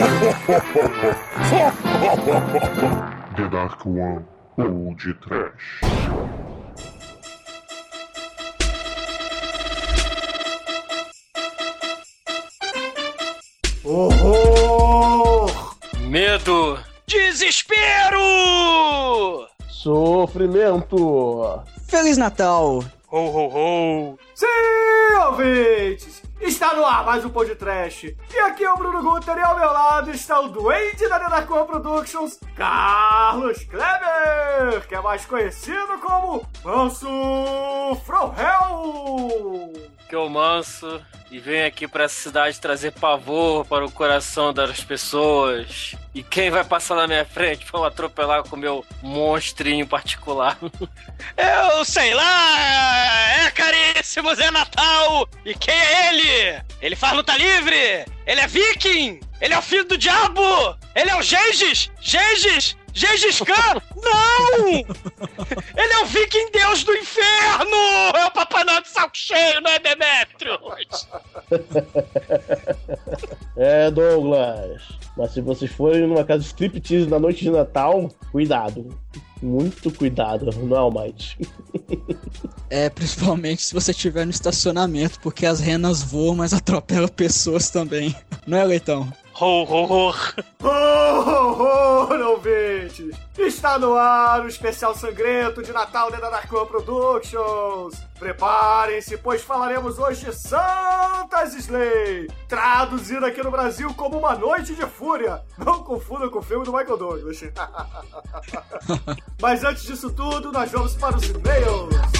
The Dark One ou de Trash. Horror! Medo! Desespero! Sofrimento! Feliz Natal! Ho, ho, ho! Sim, ouvintes! Está no ar mais um Pod Trash. E aqui é o Bruno Guter e ao meu lado está o duende da Nenacor Productions, Carlos Kleber, que é mais conhecido como Manso From Que eu manso e venho aqui pra essa cidade trazer pavor para o coração das pessoas. E quem vai passar na minha frente eu atropelar com o meu monstrinho particular? Eu sei lá! É caríssimo Zé Natal! E quem é ele? Ele faz luta livre! Ele é viking! Ele é o filho do diabo! Ele é o Gengis! Gengis! Gengis Khan! Não! Ele é o viking deus do inferno! É o Papai Noel de saco cheio, não é Demetrius? É, Douglas. Mas se vocês forem numa casa de striptease na noite de Natal, cuidado. Muito cuidado, não é, Almighty? É, principalmente se você estiver no estacionamento, porque as renas voam, mas atropelam pessoas também. Não é, Leitão? Ho, ho, ho! Horror, ouvintes! Está no ar o especial sangrento de Natal da Nenacor Productions. Preparem-se, pois falaremos hoje de Santa's Slay, traduzido aqui no Brasil como Uma Noite de Fúria. Não confunda com o filme do Michael Douglas. Mas antes disso tudo, nós vamos para os e-mails.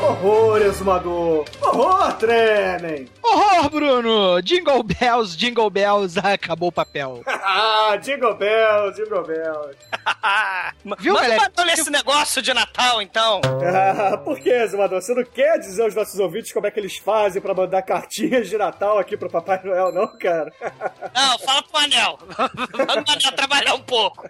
Horror, exumador! Horror, tremem! Horror, Bruno! Jingle Bells, Jingle Bells, acabou o papel. ah, Jingle Bells, Jingle Bells. Viu, Manda galera? batom nesse negócio de Natal, então! Ah, por que, exumador? Você não quer dizer aos nossos ouvintes como é que eles fazem pra mandar cartinhas de Natal aqui pro Papai Noel, não, cara? Não, fala pro Anel! Manda o Anel trabalhar um pouco!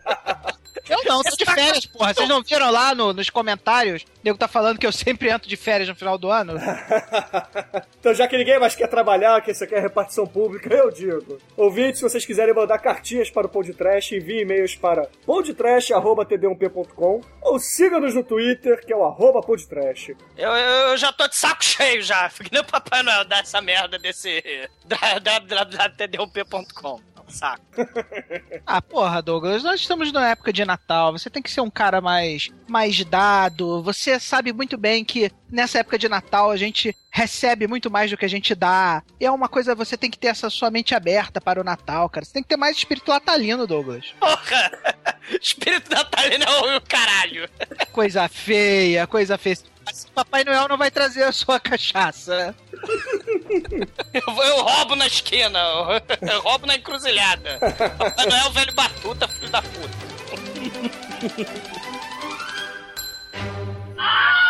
Eu não, tô de férias, porra. Vocês não viram lá no- nos comentários? O nego tá falando que eu sempre entro de férias no final do ano? então, já que ninguém mais quer trabalhar, que você quer repartição pública, eu digo. Ouvintes, se vocês quiserem mandar cartinhas para o Podtrash, enviem e-mails para podtrash.td1p.com ou siga-nos no Twitter, que é o arroba podtrash. Eu, eu, eu já tô de saco cheio já. Que nem o Papai Noel dá essa merda desse. da, da, da, da tdump.com. Saco. Ah, porra, Douglas, nós estamos na época de Natal. Você tem que ser um cara mais, mais dado. Você sabe muito bem que nessa época de Natal a gente recebe muito mais do que a gente dá. E é uma coisa, você tem que ter essa sua mente aberta para o Natal, cara. Você tem que ter mais espírito natalino, Douglas. Porra! Espírito natalino é o caralho. Coisa feia, coisa feia. Assim, Papai Noel não vai trazer a sua cachaça. Eu, eu roubo na esquina, eu, eu roubo na encruzilhada. Papai Noel é o velho batuta, filho da puta.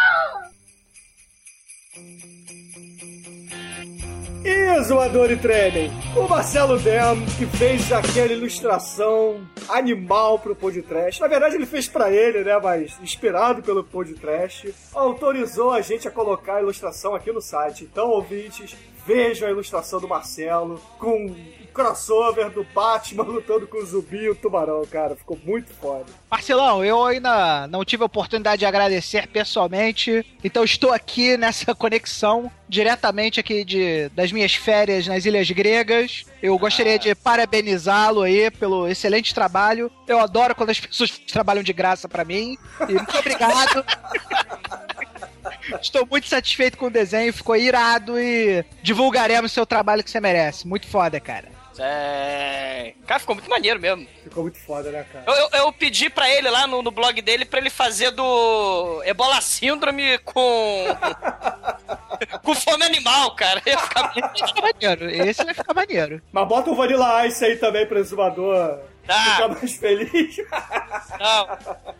E zoador e tremem, o Marcelo Dem, que fez aquela ilustração animal pro Podtrash. Na verdade, ele fez pra ele, né? Mas inspirado pelo Podtrash, autorizou a gente a colocar a ilustração aqui no site. Então, ouvintes, vejam a ilustração do Marcelo com crossover do Batman lutando com o zumbi e o tubarão, cara. Ficou muito foda. Marcelão, eu ainda não tive a oportunidade de agradecer pessoalmente, então estou aqui nessa conexão diretamente aqui de, das minhas férias nas Ilhas Gregas. Eu gostaria de parabenizá-lo aí pelo excelente trabalho. Eu adoro quando as pessoas trabalham de graça pra mim. E muito obrigado. Estou muito satisfeito com o desenho, ficou irado e divulgaremos seu trabalho que você merece. Muito foda, cara. É... Cara, ficou muito maneiro mesmo. Ficou muito foda, né, cara? Eu, eu, eu pedi pra ele lá no, no blog dele pra ele fazer do Ebola Síndrome com. com fome animal, cara. Ia ficar. Vai ficar maneiro. Esse vai ficar maneiro. Mas bota o Vanilla Ice aí também pro exumador Tá. ficar mais feliz. Não.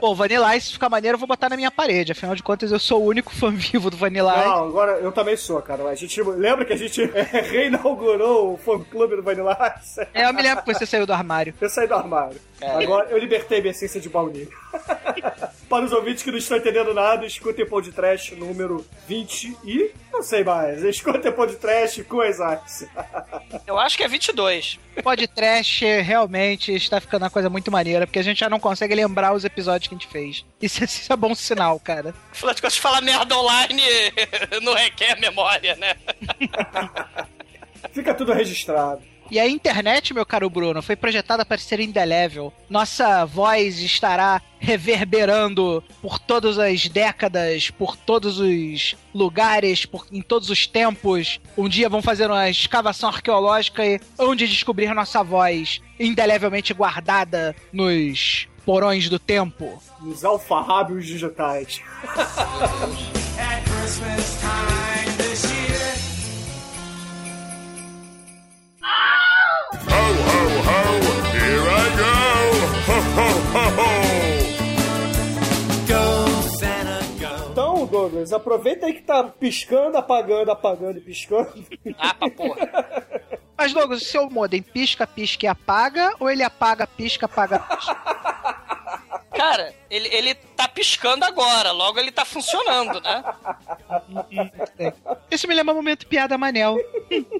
Pô, Vanilla Ice fica maneiro, eu vou botar na minha parede. Afinal de contas, eu sou o único fã vivo do Vanilla Ice. Não, agora eu também sou, cara. A gente lembra que a gente é, reinaugurou o fã clube do Vanilla Ice? É, eu me lembro que você saiu do armário. Eu saí do armário. Agora eu libertei minha essência de baunilha. Para os ouvintes que não estão entendendo nada, escutem o de Trash número 20 e. Não sei mais. Escutem o de Trash com as artes. Eu acho que é 22. Podcast realmente está ficando uma coisa muito maneira, porque a gente já não consegue lembrar os episódios que a gente fez. Isso, isso é bom sinal, cara. Afinal de contas, falar merda online não requer memória, né? Fica tudo registrado. E a internet, meu caro Bruno, foi projetada para ser indelével. Nossa voz estará reverberando por todas as décadas, por todos os lugares, por, em todos os tempos. Um dia vão fazer uma escavação arqueológica e onde descobrir nossa voz indelevelmente guardada nos porões do tempo. Nos alfarrábios digitais. Ho, ho, ho! Então, Douglas, aproveita aí que tá piscando, apagando, apagando e piscando. Ah, pra porra. Mas, Douglas, o seu modem pisca, pisca e apaga, ou ele apaga, pisca, apaga, pisca? Cara, ele, ele tá piscando agora, logo ele tá funcionando, né? Isso me lembra um momento piada Manel.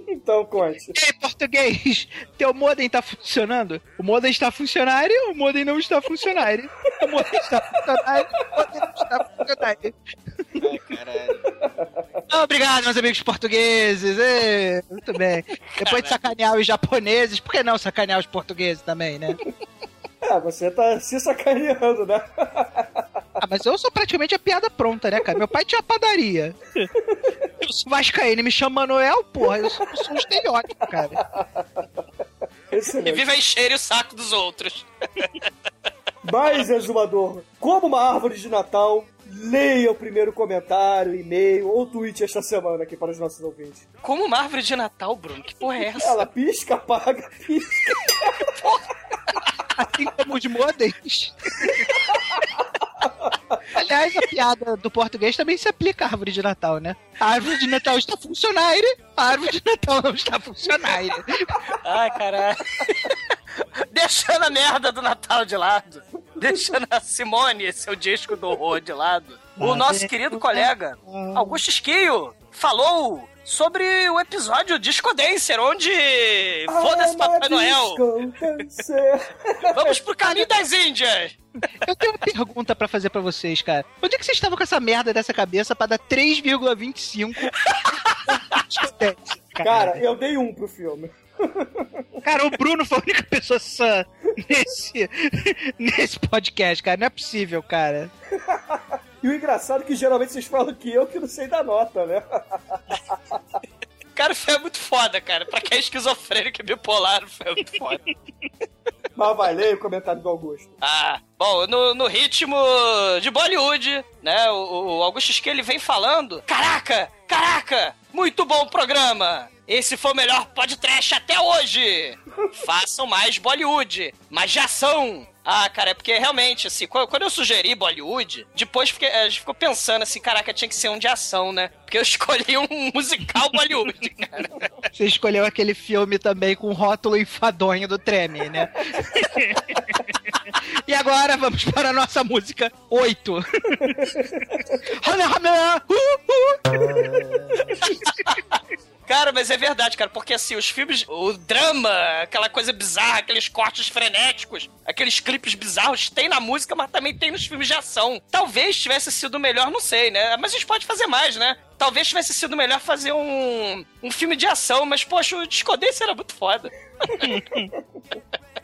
Então, conte. Ei, português, teu modem tá funcionando? O modem está funcionário, o modem não está funcionário. O modem está funcionário, o modem não está funcionário. Ai, caralho. Ah, Obrigado, meus amigos portugueses. Ê, muito bem. Depois de sacanear os japoneses, por que não sacanear os portugueses também, né? É, você tá se sacaneando, né? Ah, mas eu sou praticamente a piada pronta, né, cara? Meu pai tinha padaria. Eu sou vascaíno e me chama Manuel, porra. Eu sou, eu sou um estereótipo, cara. E Excelente. viva encher o saco dos outros. Mais exumador. Como uma árvore de Natal, leia o primeiro comentário, e-mail ou tweet esta semana aqui para os nossos ouvintes. Como uma árvore de Natal, Bruno? Que porra é essa? Ela pisca, apaga, pisca. Os modems. Aliás, a piada do português também se aplica à árvore de Natal, né? A árvore de Natal está funcionária, a árvore de Natal não está funcionária. Ai, caralho. Deixando a merda do Natal de lado. Deixando a Simone, seu disco do horror de lado. O nosso querido colega, Augusto Esquio, falou sobre o episódio Disco Dancer, onde foda-se Papai Noel. Vamos pro caminho das Índias. Eu tenho uma pergunta pra fazer pra vocês, cara. Onde é que vocês estavam com essa merda dessa cabeça pra dar 3,25? Cara, eu dei um pro filme. Cara, o Bruno foi a única pessoa sã nesse, nesse podcast, cara. Não é possível, cara. E o engraçado é que geralmente vocês falam que eu que não sei da nota, né? Cara, foi muito foda, cara. Pra quem é esquizofrênico e bipolar, foi muito foda. Mas vai, leia o comentário do Augusto. Ah, bom, no, no ritmo de Bollywood, né? O, o Augusto Esquia, ele vem falando: Caraca, caraca, muito bom programa! Esse foi o melhor podcast até hoje! Façam mais Bollywood, mais de ação! Ah, cara, é porque realmente, assim, quando eu sugeri Bollywood, depois fiquei- a gente ficou pensando assim, caraca, tinha que ser um de ação, né? Porque eu escolhi um musical Bollywood, cara. Você escolheu aquele filme também com o rótulo enfadonho do Treme, né? e agora vamos para a nossa música 8. Cara, mas é verdade, cara, porque assim, os filmes, o drama, aquela coisa bizarra, aqueles cortes frenéticos, aqueles clipes bizarros, tem na música, mas também tem nos filmes de ação. Talvez tivesse sido melhor, não sei, né? Mas a gente pode fazer mais, né? Talvez tivesse sido melhor fazer um, um filme de ação, mas, poxa, o Disco Dance era muito foda.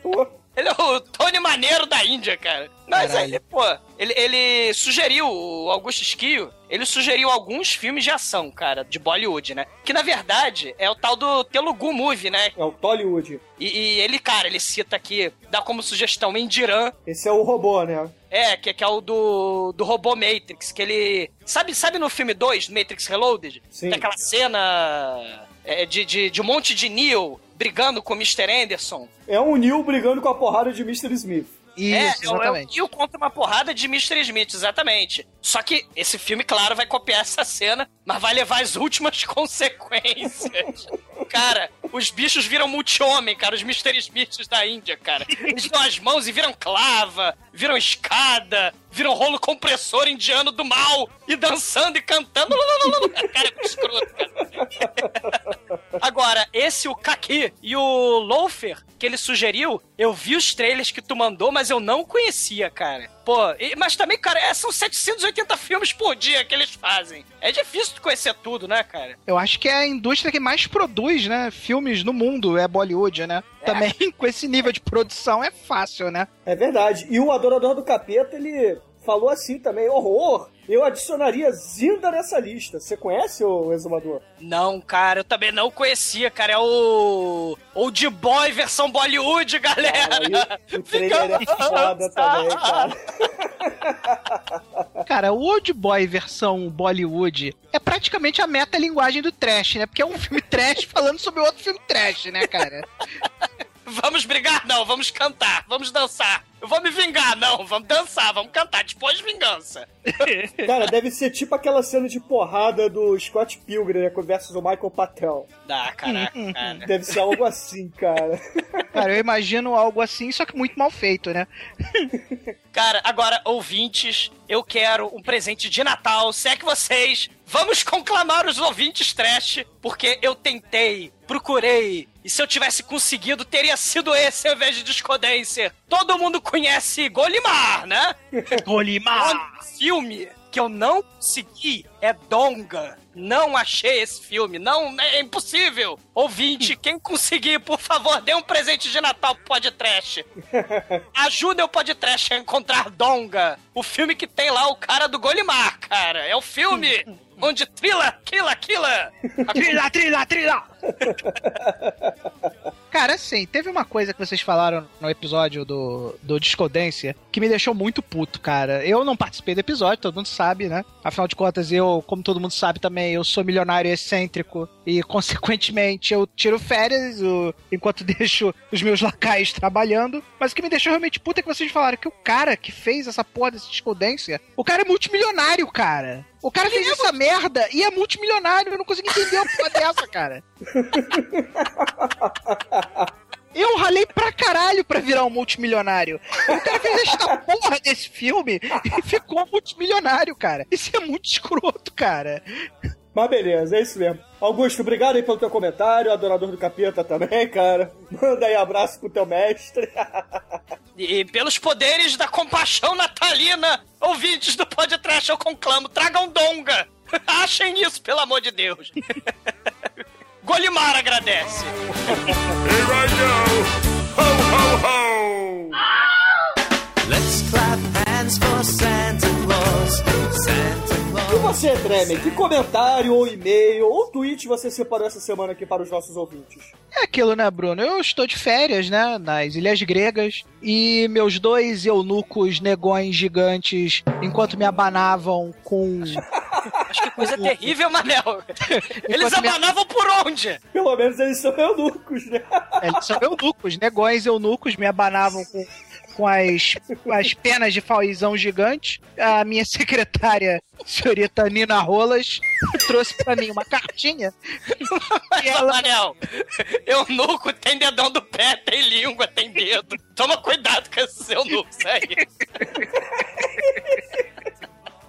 Ele é o Tony Maneiro da Índia, cara. Mas Caralho. aí, pô, ele, ele sugeriu, o Augusto Esquio, ele sugeriu alguns filmes de ação, cara, de Bollywood, né? Que na verdade é o tal do Telugu Movie, né? É o Tollywood. E, e ele, cara, ele cita aqui, dá como sugestão Indiran, Esse é o robô, né? é, que, que é o do, do robô Matrix, que ele. Sabe, sabe no filme 2, Matrix Reloaded? Sim. Tem aquela cena é, de, de, de um monte de Neo brigando com o Mr. Anderson. É um Neil brigando com a porrada de Mr. Smith. Isso, é, é o- é. Kill contra uma porrada de Mr. Smith, exatamente. Só que esse filme, claro, vai copiar essa cena, mas vai levar as últimas consequências. cara, os bichos viram multi-homem, cara, os Mr. Smiths da Índia, cara. Eles dão as mãos e viram clava, viram escada, viram rolo compressor indiano do mal, e dançando e cantando. Cara, que escroto, cara. Agora, esse, o Kaki e o Loafer, que ele sugeriu, eu vi os trailers que tu mandou, mas eu não conhecia, cara. Pô, e- mas também, cara, é, são 780 filmes por dia que eles fazem. É difícil tu conhecer tudo, né, cara? Eu acho que é a indústria que mais produz, né? Filmes no mundo, é Bollywood, né? Também com esse nível de produção é fácil, né? É verdade. E o Adorador do Capeta, ele falou assim também, horror, eu adicionaria Zinda nessa lista. Você conhece o Exumador? Não, cara, eu também não conhecia, cara. É o. Old Boy versão Bollywood, galera. Aí o trailer é foda também, cara. Cara, o Old Boy versão Bollywood é praticamente a metalinguagem do trash, né? Porque é um filme trash falando sobre outro filme trash, né, cara? Vamos brigar? Não, vamos cantar, vamos dançar. Eu vou me vingar? Não, vamos dançar, vamos cantar, depois vingança. Cara, deve ser tipo aquela cena de porrada do Scott Pilgrim né, versus o Michael Patel. Dá, caraca, cara. Deve ser algo assim, cara. Cara, eu imagino algo assim, só que muito mal feito, né? Cara, agora, ouvintes, eu quero um presente de Natal. Se é que vocês vamos conclamar os ouvintes trash, porque eu tentei, procurei, e se eu tivesse conseguido, teria sido esse ao invés de Discodancer. Todo mundo conhece Golimar, né? Golimar! O filme que eu não consegui é Donga. Não achei esse filme. Não, é impossível. Ouvinte, quem conseguir, por favor, dê um presente de Natal pro Podcast. Ajuda o Podcast a encontrar Donga. O filme que tem lá o cara do Golimar, cara. É o filme onde trila, quila, quila. Trilha, trilha, trilha! Cara, assim, teve uma coisa que vocês falaram no episódio do, do Discodência que me deixou muito puto, cara. Eu não participei do episódio, todo mundo sabe, né? Afinal de contas, eu, como todo mundo sabe também, eu sou milionário excêntrico e, consequentemente, eu tiro férias o- enquanto deixo os meus lacaios trabalhando. Mas o que me deixou realmente puto é que vocês falaram que o cara que fez essa porra desse Discodência, o cara é multimilionário, cara. O cara fez essa merda e é multimilionário. Eu não consigo entender uma porra dessa, cara. Eu ralei pra caralho pra virar um multimilionário. O cara fez esta porra desse filme e ficou multimilionário, cara. Isso é muito escroto, cara. Mas beleza, é isso mesmo. Augusto, obrigado aí pelo teu comentário. Adorador do Capeta também, cara. Manda aí abraço pro teu mestre. E pelos poderes da compaixão natalina, ouvintes do Podcast, eu conclamo, tragam Donga. Achem isso, pelo amor de Deus. Golimar agradece. Here I go! Ho, ho, ho! Let's clap hands for Santa Claus. Santa Claus. Você, Tremen, que comentário, ou e-mail, ou tweet você separou essa semana aqui para os nossos ouvintes? É aquilo, né, Bruno? Eu estou de férias, né, nas Ilhas Gregas, e meus dois eunucos negões gigantes, enquanto me abanavam com... Acho que coisa terrível, Manel. Eles me- abanavam por onde? Pelo menos eles são eunucos, né? Eles são eunucos, negões eunucos, me abanavam com, com as, as penas de fauzão gigante. A minha secretária, senhorita Nina Rolas, trouxe pra mim uma cartinha. Mas, E ela- Manel, eunuco tem dedão do pé, tem língua, tem dedo. Toma cuidado com esses eunucos aí.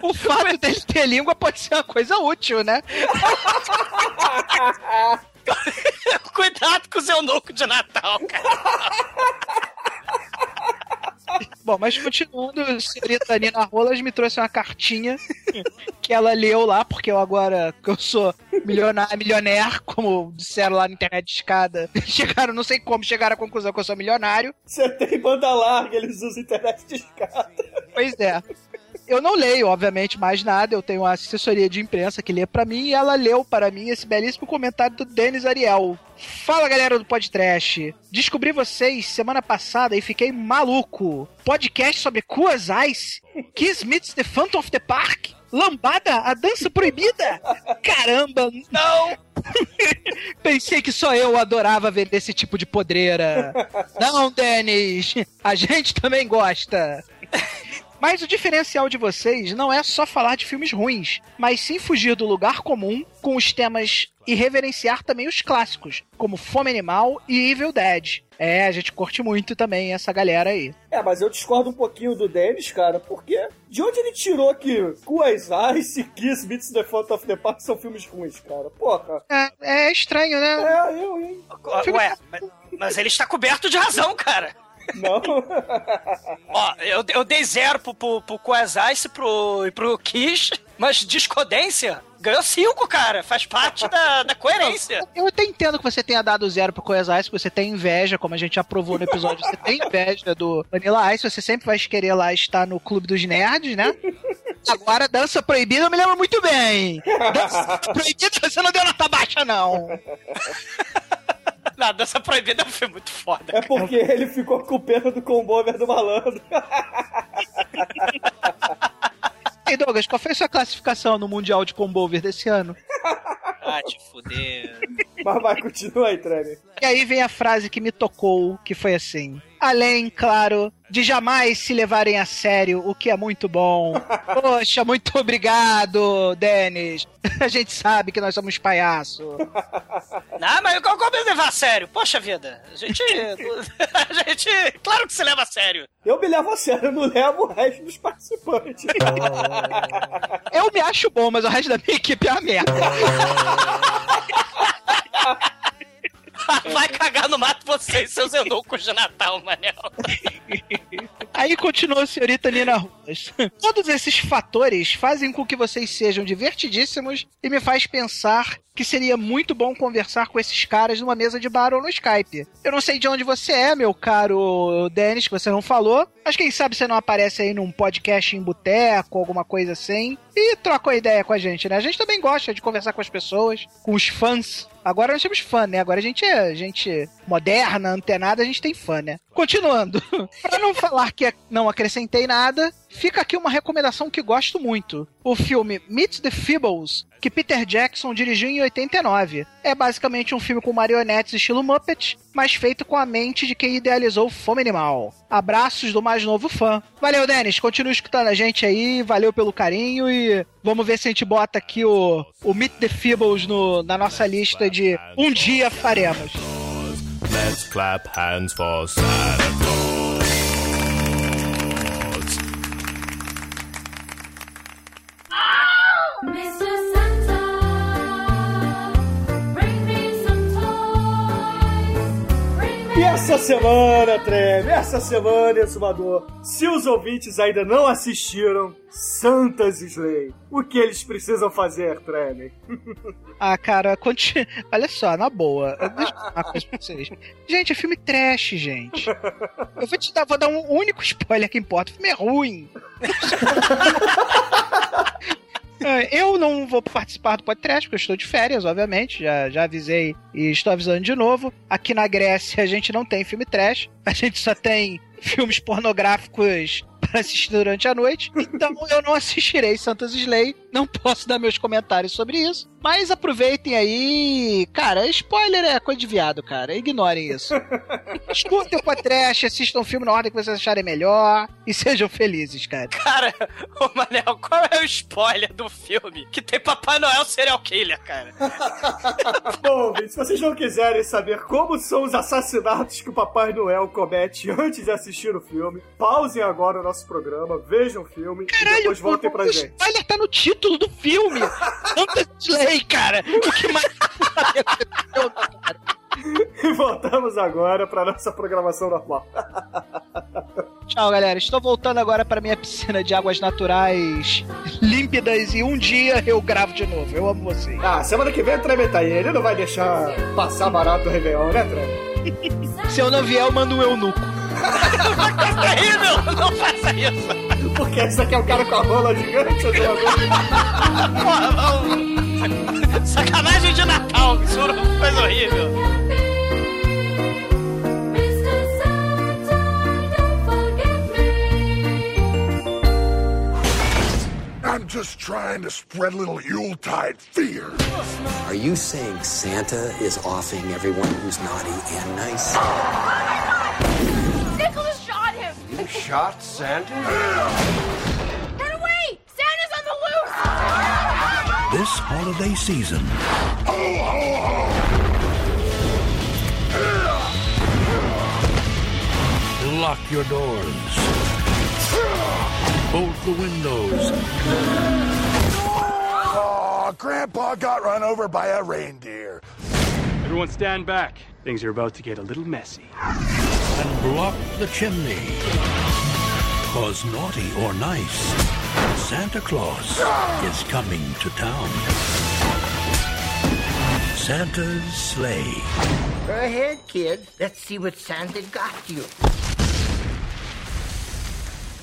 O fato dele ter língua pode ser uma coisa útil, né? Cuidado com os eunucos de Natal, cara. Bom, mas continuando, a senhorita Nina Rolas me trouxe uma cartinha que ela leu lá, porque eu agora, que eu sou milionário, milionaire, como disseram lá na internet de escada, chegaram, não sei como, chegaram à conclusão que eu sou milionário. Você tem banda larga, eles usam internet de escada. Pois é. Eu não leio, obviamente, mais nada. Eu tenho uma assessoria de imprensa que lê pra mim e ela leu para mim esse belíssimo comentário do Denis Ariel. Fala galera do Podcast. Descobri vocês semana passada e fiquei maluco. Podcast sobre Cuas Ice, Kiss Meets the Phantom of the Park, Lambada, a dança proibida. Caramba, Não! Pensei que só eu adorava ver esse tipo de podreira. Não, Denis, a gente também gosta. Mas o diferencial de vocês não é só falar de filmes ruins, mas sim fugir do lugar comum com os temas e reverenciar também os clássicos, como Fome Animal e Evil Dead. É, a gente curte muito também essa galera aí. É, mas eu discordo um pouquinho do Dennis, cara, porque de onde ele tirou que Cuas Ice, Kiss, Beats the Front of the Park são filmes ruins, cara? Porra. É, é estranho, né? É, eu, hein? Ué, mas, mas ele está coberto de razão, cara. Não. Ó, eu, eu dei zero pro, pro, pro Ice pro, e pro Kiss, mas discordância ganhou cinco, cara. Faz parte da, da coerência. Eu até entendo que você tenha dado zero pro Coisa Ice, que você tem inveja, como a gente aprovou no episódio, você tem inveja do Vanilla Ice, você sempre vai querer lá estar no clube dos nerds, né? Agora, dança proibida, eu me lembro muito bem. Dança proibida, você não deu nota baixa, não. Não, dança proibida foi muito foda. É porque ele ficou com pena do combover do malandro. E Douglas, qual foi a sua classificação no Mundial de Combover desse ano? Ah, te fuder. Mas vai, continua aí, Trevor. E aí vem a frase que me tocou, que foi assim: Além, claro, de jamais se levarem a sério, o que é muito bom. Poxa, muito obrigado, Denis. A gente sabe que nós somos palhaço. Não, mas como como levar a sério? Poxa vida, a gente. A gente. Claro que se leva a sério. Eu me levo a sério, eu não levo o resto dos participantes. Eu me acho bom, mas o resto da minha equipe é uma merda. Vai cagar no mato você e seus eunucos de Natal, Manel. Aí continua a senhorita Nina Ruas. Todos esses fatores fazem com que vocês sejam divertidíssimos e me faz pensar que seria muito bom conversar com esses caras numa mesa de bar ou no Skype. Eu não sei de onde você é, meu caro Denis, que você não falou, mas quem sabe você não aparece aí num podcast em boteco, alguma coisa assim, e troca uma ideia com a gente, né? A gente também gosta de conversar com as pessoas, com os fãs. Agora nós temos fã, né? Agora a gente é gente moderna, antenada, a gente tem fã, né? Continuando. pra não falar que não acrescentei nada, fica aqui uma recomendação que gosto muito. O filme Meet the Feebles, que Peter Jackson dirigiu em 89. É basicamente um filme com marionetes estilo Muppet, mas feito com a mente de quem idealizou Fome Animal. Abraços do mais novo fã. Valeu, Denis. Continua escutando a gente aí. Valeu pelo carinho e vamos ver se a gente bota aqui o, o Meet the Feebles no, na nossa lista de Um Dia Faremos. Let's clap hands for Santa Claus. Essa semana, Treme, essa semana, Exumador, se os ouvintes ainda não assistiram Santas Slay, o que eles precisam fazer, Treme? Ah, cara, conti... olha só, na boa. Deixa eu uma coisa pra vocês. Gente, é filme trash, gente. Eu vou te dar, vou dar um único spoiler que importa. O filme é ruim. É, Eu não vou participar do podcast, porque eu estou de férias, obviamente. Já, já avisei e estou avisando de novo. Aqui na Grécia a gente não tem filme trash. A gente só tem filmes pornográficos para assistir durante a noite. Então eu não assistirei Santos Slay. Não posso dar meus comentários sobre isso. Mas aproveitem aí. Cara, spoiler é coisa de viado, cara. Ignorem isso. Escutem o podcast, assistam o filme na ordem que vocês acharem melhor. E sejam felizes, cara. Cara, ô Manel, qual é o spoiler do filme que tem Papai Noel serial killer, cara? Bom, se vocês não quiserem saber como são os assassinatos que o Papai Noel comete antes de assistir o filme, pausem agora o nosso programa, vejam o filme e depois voltem pra o gente. spoiler tá no título do filme. Santos Slay, cara. O que mais... E voltamos agora pra nossa programação normal. Tchau, galera. Estou voltando agora para minha piscina de águas naturais límpidas e um dia eu gravo de novo. Eu amo vocês. Ah, semana que vem o Treme tá aí. Ele não vai deixar passar barato o Réveillon, né, Treme? Se eu não vier, eu mando um eunuco. É terrível! Não faça isso! Porque esse aqui é o cara com a rola gigante, seu jogador. Porra, não. Sacanagem de Natal, isso é uma coisa horrível. Mr. Santa, don't forget me. And just trying to spread a little Yuletide fear. Are you saying Santa is offing everyone who's naughty and nice? Nicholas shot him! You shot Santa? This holiday season, Ho, ho, ho! lock your doors, bolt the windows, Aw, Grandpa got run over by a reindeer. Everyone stand back. Things are about to get a little messy. and block the chimney. Cause naughty or nice, Santa Claus is coming to town. Santa's sleigh. Go ahead, kid. Let's see what Santa got you.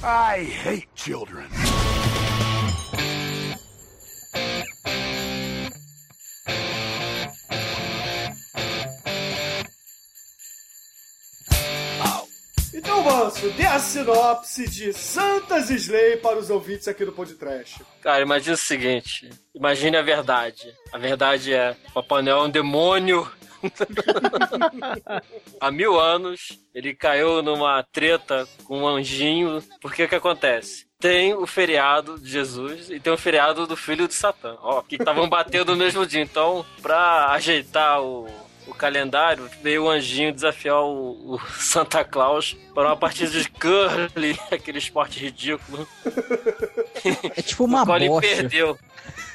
I hate children. Manso, dê a sinopse de Santa's Slay para os ouvintes aqui do Podcast. Cara, imagina o seguinte: imagine a verdade. A verdade é: Papai Noel é um demônio. Há mil anos, ele caiu numa treta com um anjinho. Porque o que acontece? Tem o feriado de Jesus e tem o feriado do filho de Satã. Ó, que estavam batendo no mesmo dia. Então, pra ajeitar o, o calendário, veio o anjinho desafiar o, o Santa Claus para uma partida de curly, aquele esporte ridículo. É tipo uma o qual ele bocha. perdeu.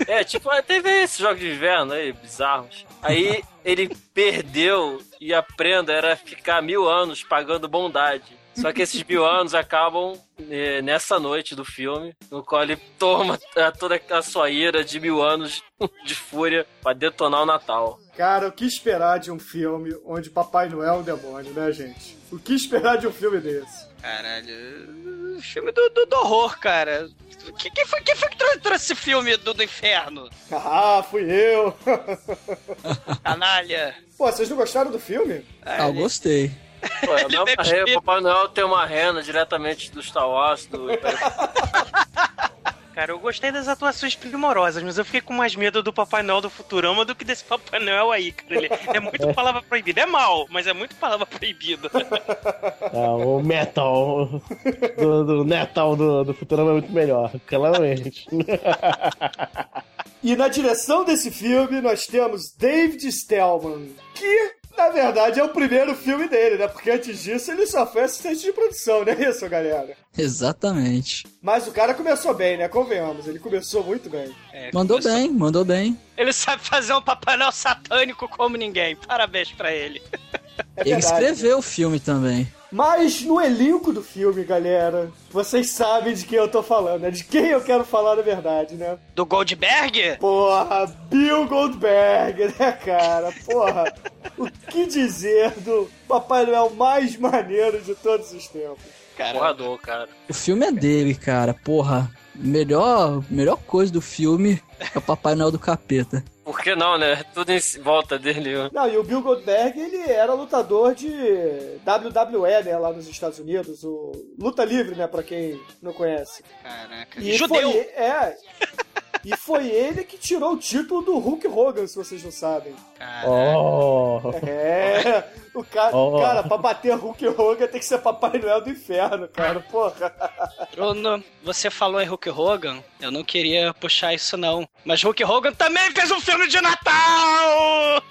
É, tipo, teve esses jogos de inverno aí, bizarros. Aí ele perdeu e a prenda era ficar mil anos pagando bondade. Só que esses mil anos acabam eh, nessa noite do filme, no qual ele toma toda a sua ira de mil anos de fúria pra detonar o Natal. Cara, o que esperar de um filme onde Papai Noel é um demônio, né, gente? O que esperar de um filme desse? Caralho. Filme do, do, do horror, cara. Quem, quem foi, quem foi que trouxe, trouxe esse filme do, do inferno? Ah, fui eu! Canalha. Pô, vocês não gostaram do filme? Ah, eu gostei. Pô, é uma rena, Papai Noel tem uma rena diretamente do Star Wars, do Cara, eu gostei das atuações primorosas, mas eu fiquei com mais medo do Papai Noel do Futurama do que desse Papai Noel aí, cara. Ele é muito palavra proibida. É mal, mas é muito palavra proibida. Ah, o metal do, do metal do, do Futurama é muito melhor, claramente. E na direção desse filme nós temos David Stellman, que na verdade é o primeiro filme dele, né? Porque antes disso ele só foi assistente de produção, não é isso, galera? Exatamente. Mas o cara começou bem, né? Convenhamos, ele começou muito bem. É, Mandou começou- bem, mandou bem. Ele sabe fazer um Papai Noel satânico como ninguém. Parabéns pra ele. É Ele verdade. escreveu o filme também. Mas no elenco do filme, galera, vocês sabem de quem eu tô falando, né? De quem eu quero falar na verdade, né? Do Goldberg? Porra, Bill Goldberg, né, cara? Porra, o que dizer do Papai Noel mais maneiro de todos os tempos? Porrador, cara. O filme é dele, cara. Porra, melhor, melhor coisa do filme é o Papai Noel do Capeta. Por que não, né? Tudo em volta dele. ó. Não, e o Bill Goldberg, ele era lutador de WWE, né, lá nos Estados Unidos, o luta livre, né, pra quem não conhece. Caraca. E Judeu. Foi, é. E foi ele que tirou o título do Hulk Hogan, se vocês não sabem. Oh, É, o cara, Oh. cara, pra bater Hulk Hogan tem que ser Papai Noel do inferno, cara, porra. Bruno, você falou em Hulk Hogan. Eu não queria puxar isso, não. Mas Hulk Hogan também fez um filme de Natal!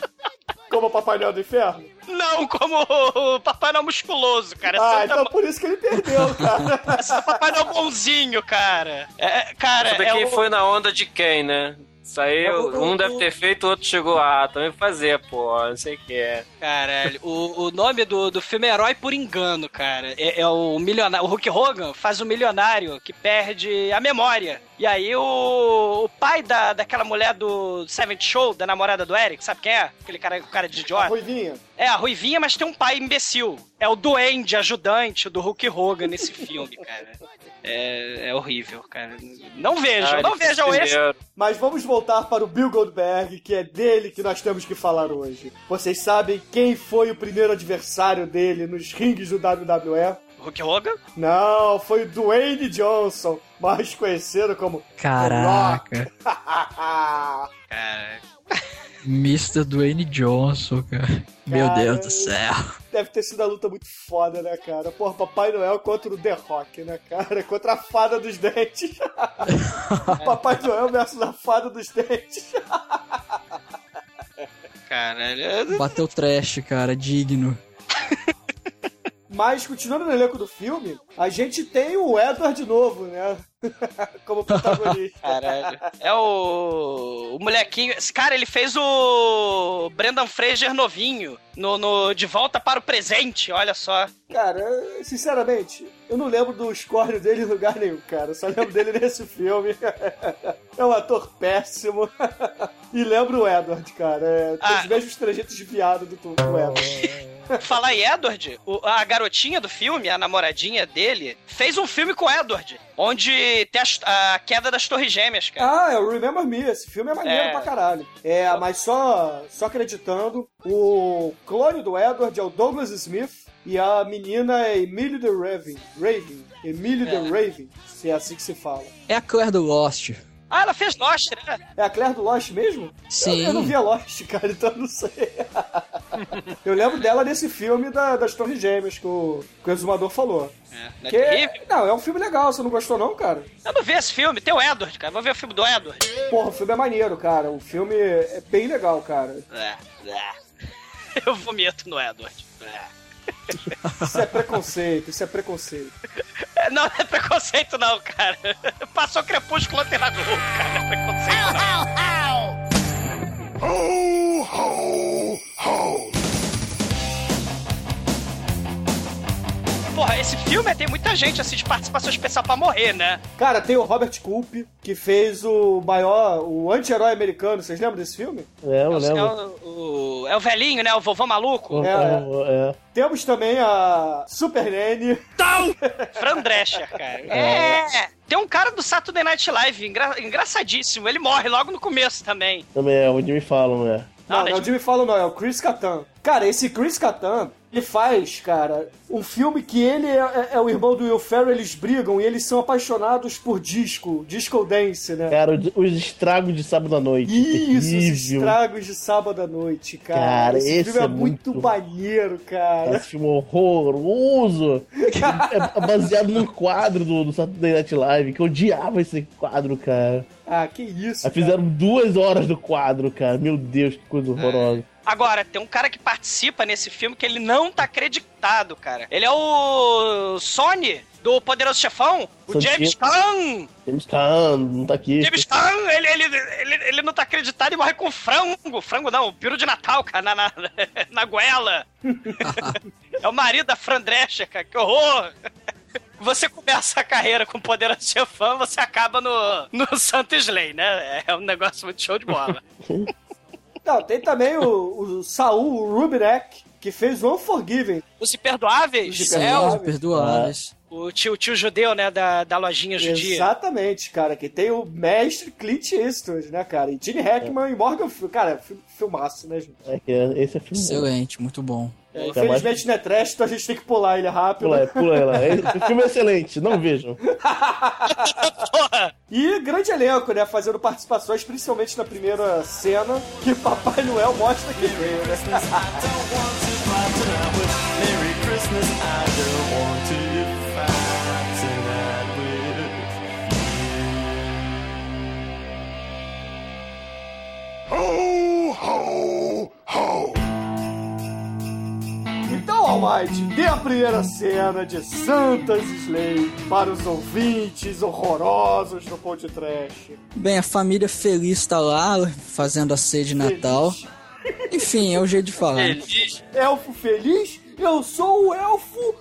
Como Papai Noel do inferno? Não, como o Papai Noel musculoso, cara. Ah, Santa então por isso que ele perdeu, cara. Esse é o Papai Noel bonzinho, cara. É, cara, Sabe é quem o... foi na onda de quem, né? Isso aí, O- o- um deve ter feito, o outro chegou, ah, também fazer, pô, não sei o que é. Caralho, o, o nome do, do filme é Herói por Engano, cara. É, é o milionário. O Hulk Hogan faz um milionário que perde a memória. E aí o, o pai da, daquela mulher do Seventh Show, da namorada do Eric, sabe quem é? Aquele cara, o cara de A idiota. Ruivinha. É, a Ruivinha, mas tem um pai imbecil. É o duende ajudante do Hulk Hogan nesse filme, cara. É, é horrível, cara. Não vejam, Ah, não ele fez vejam esse. Mas vamos voltar para o Bill Goldberg, que é dele que nós temos que falar hoje. Vocês sabem quem foi o primeiro adversário dele nos rings do WWE? Hulk Hogan? Não, foi o Dwayne Johnson, mais conhecido como Caraca. Cara, Mr. Dwayne Johnson, cara. Meu Cara, Deus do céu. Deve ter sido uma luta muito foda, né, cara? Porra, Papai Noel contra o The Rock, né, cara? Contra a fada dos dentes. Papai Noel versus a fada dos dentes. caralho. Bateu trash, cara, digno. Mas, continuando no elenco do filme, a gente tem o Edward novo, né? Como protagonista. Caralho. É o, o molequinho. Esse cara, ele fez o Brendan Fraser novinho no, no De Volta para o Presente, olha só. Cara, sinceramente, eu não lembro do score dele em lugar nenhum, cara. Eu só lembro dele nesse filme. É um ator péssimo. E lembro o Edward, cara. É, tem Ah. os mesmos trejeitos de viado do, do Edward. Falar em Edward, a garotinha do filme, a namoradinha dele, fez um filme com o Edward, onde tem as- a, queda das Torres Gêmeas, cara. Ah, o Remember Me. Esse filme é maneiro É. pra caralho. É, mas só, só acreditando, o clone do Edward é o Douglas Smith e a menina é Emílio the Raven. Raven. Emílio the É. Raven, se é assim que se fala. É a Claire do Lost. Ah, ela fez Lost, né? É a Claire do Lost mesmo? Sim. Eu, eu não via Lost, cara, então eu não sei. eu lembro dela nesse filme da- das Torres Gêmeas que o, que o exumador falou. É, não é Que, terrível? não, é um filme legal, você não gostou não, cara? Eu não vi esse filme, tem o Edward, cara. Vou ver o filme do Edward. Porra, o filme é maneiro, cara. O filme é bem legal, cara. É, é. Eu vomito no Edward. É. Isso é preconceito, isso é preconceito. É, Não é preconceito, não, cara. Passou crepúsculo Globo, cara. É preconceito. não. Ho, ho, ho. Porra, esse filme tem muita gente assim de participação especial pra morrer, né? Cara, tem o Robert Culp, que fez o maior, o anti-herói americano. Vocês lembram desse filme? É, eu É lembro. o, o- é o velhinho, né? O vovô maluco. É, É, é. Temos também a Super Nanny. Fran Drescher, cara. É. Tem um cara do Saturday Night Live, engra- engraçadíssimo. Ele morre logo no começo também. Também é, o Jimmy Fallon, né? Não, Não, é o Jimmy Fallon, não, é o Chris Kattan. Cara, esse Chris Kattan, ele faz, cara, um filme que ele é, é- é o irmão do Will Ferrell, eles brigam e eles são apaixonados por disco, disco dance, né? Cara, os- os estragos de sábado à noite. Isso, os terrível. estragos de sábado à noite, cara. Cara, esse, esse filme é, é muito maneiro, cara. Esse filme horroroso. É baseado num quadro do, do Saturday Night Live, que eu odiava esse quadro, cara. Ah, que isso, Aí fizeram duas horas do quadro, cara. Meu Deus, que coisa horrorosa. Agora, tem um cara que participa nesse filme que ele não tá acreditado, cara. Ele é o Sony do Poderoso Chefão, o. James Caan. James Caan não tá aqui. James Caan, ele, ele, ele, ele não tá acreditado e morre com frango. Frango não, peru de Natal, cara, na, na, na goela. é o marido da Fran Drescher, cara, que horror. Você começa a carreira com Poderoso Chefão, você acaba no, no Santo Slay, né? É um negócio muito show de bola. Não, tem também o, o Saul Rubinek, que fez o Unforgiven. Os Imperdoáveis. Os É, Imperdoáveis. o- Os perdoáveis. O tio, tio judeu, né, da, da lojinha judia. Exatamente, cara, que tem o mestre Clint Eastwood, né, cara? E Gene Hackman e Morgan Freeman. Cara, fi- filmaço, né, gente? É é- esse é filme bom. Excelente, muito bom. É, infelizmente não é trash, então a gente tem que pular ele rápido. Pula, pula ela. Esse filme é excelente, não vejam. E grande elenco, né? Fazendo participações, principalmente na primeira cena, que Papai Noel mostra que veio, né? Merry Christmas, I don't want to fight tonight with Ho, ho, ho. Então, Almighty, dê a primeira cena de Santa's Slay para os ouvintes horrorosos do Ponte Trash. Bem, a família feliz tá lá fazendo a ceia de Natal. Enfim, é o jeito de falar. Feliz. Elfo feliz? Eu sou o elfo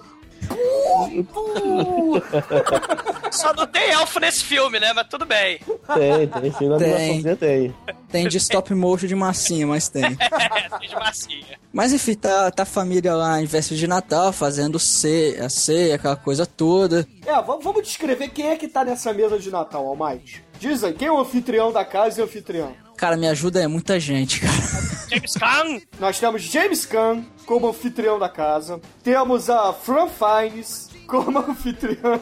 Só não tem elfo nesse filme, né? Mas tudo bem. Tem, tem sim, na Tem. tem. Tem de stop motion de massinha, mas tem. É, tem de massinha. Mas enfim, tá, tá a família lá em véspera de Natal, fazendo ceia, a ceia, aquela coisa toda. É, vamos descrever quem é que tá nessa mesa de Natal, Almighty. Diz aí, quem é o anfitrião da casa e o anfitrião? Cara, me ajuda é muita gente, cara. James Caan. Nós temos James Caan como anfitrião da casa. Temos a Fran Fiennes como anfitriã.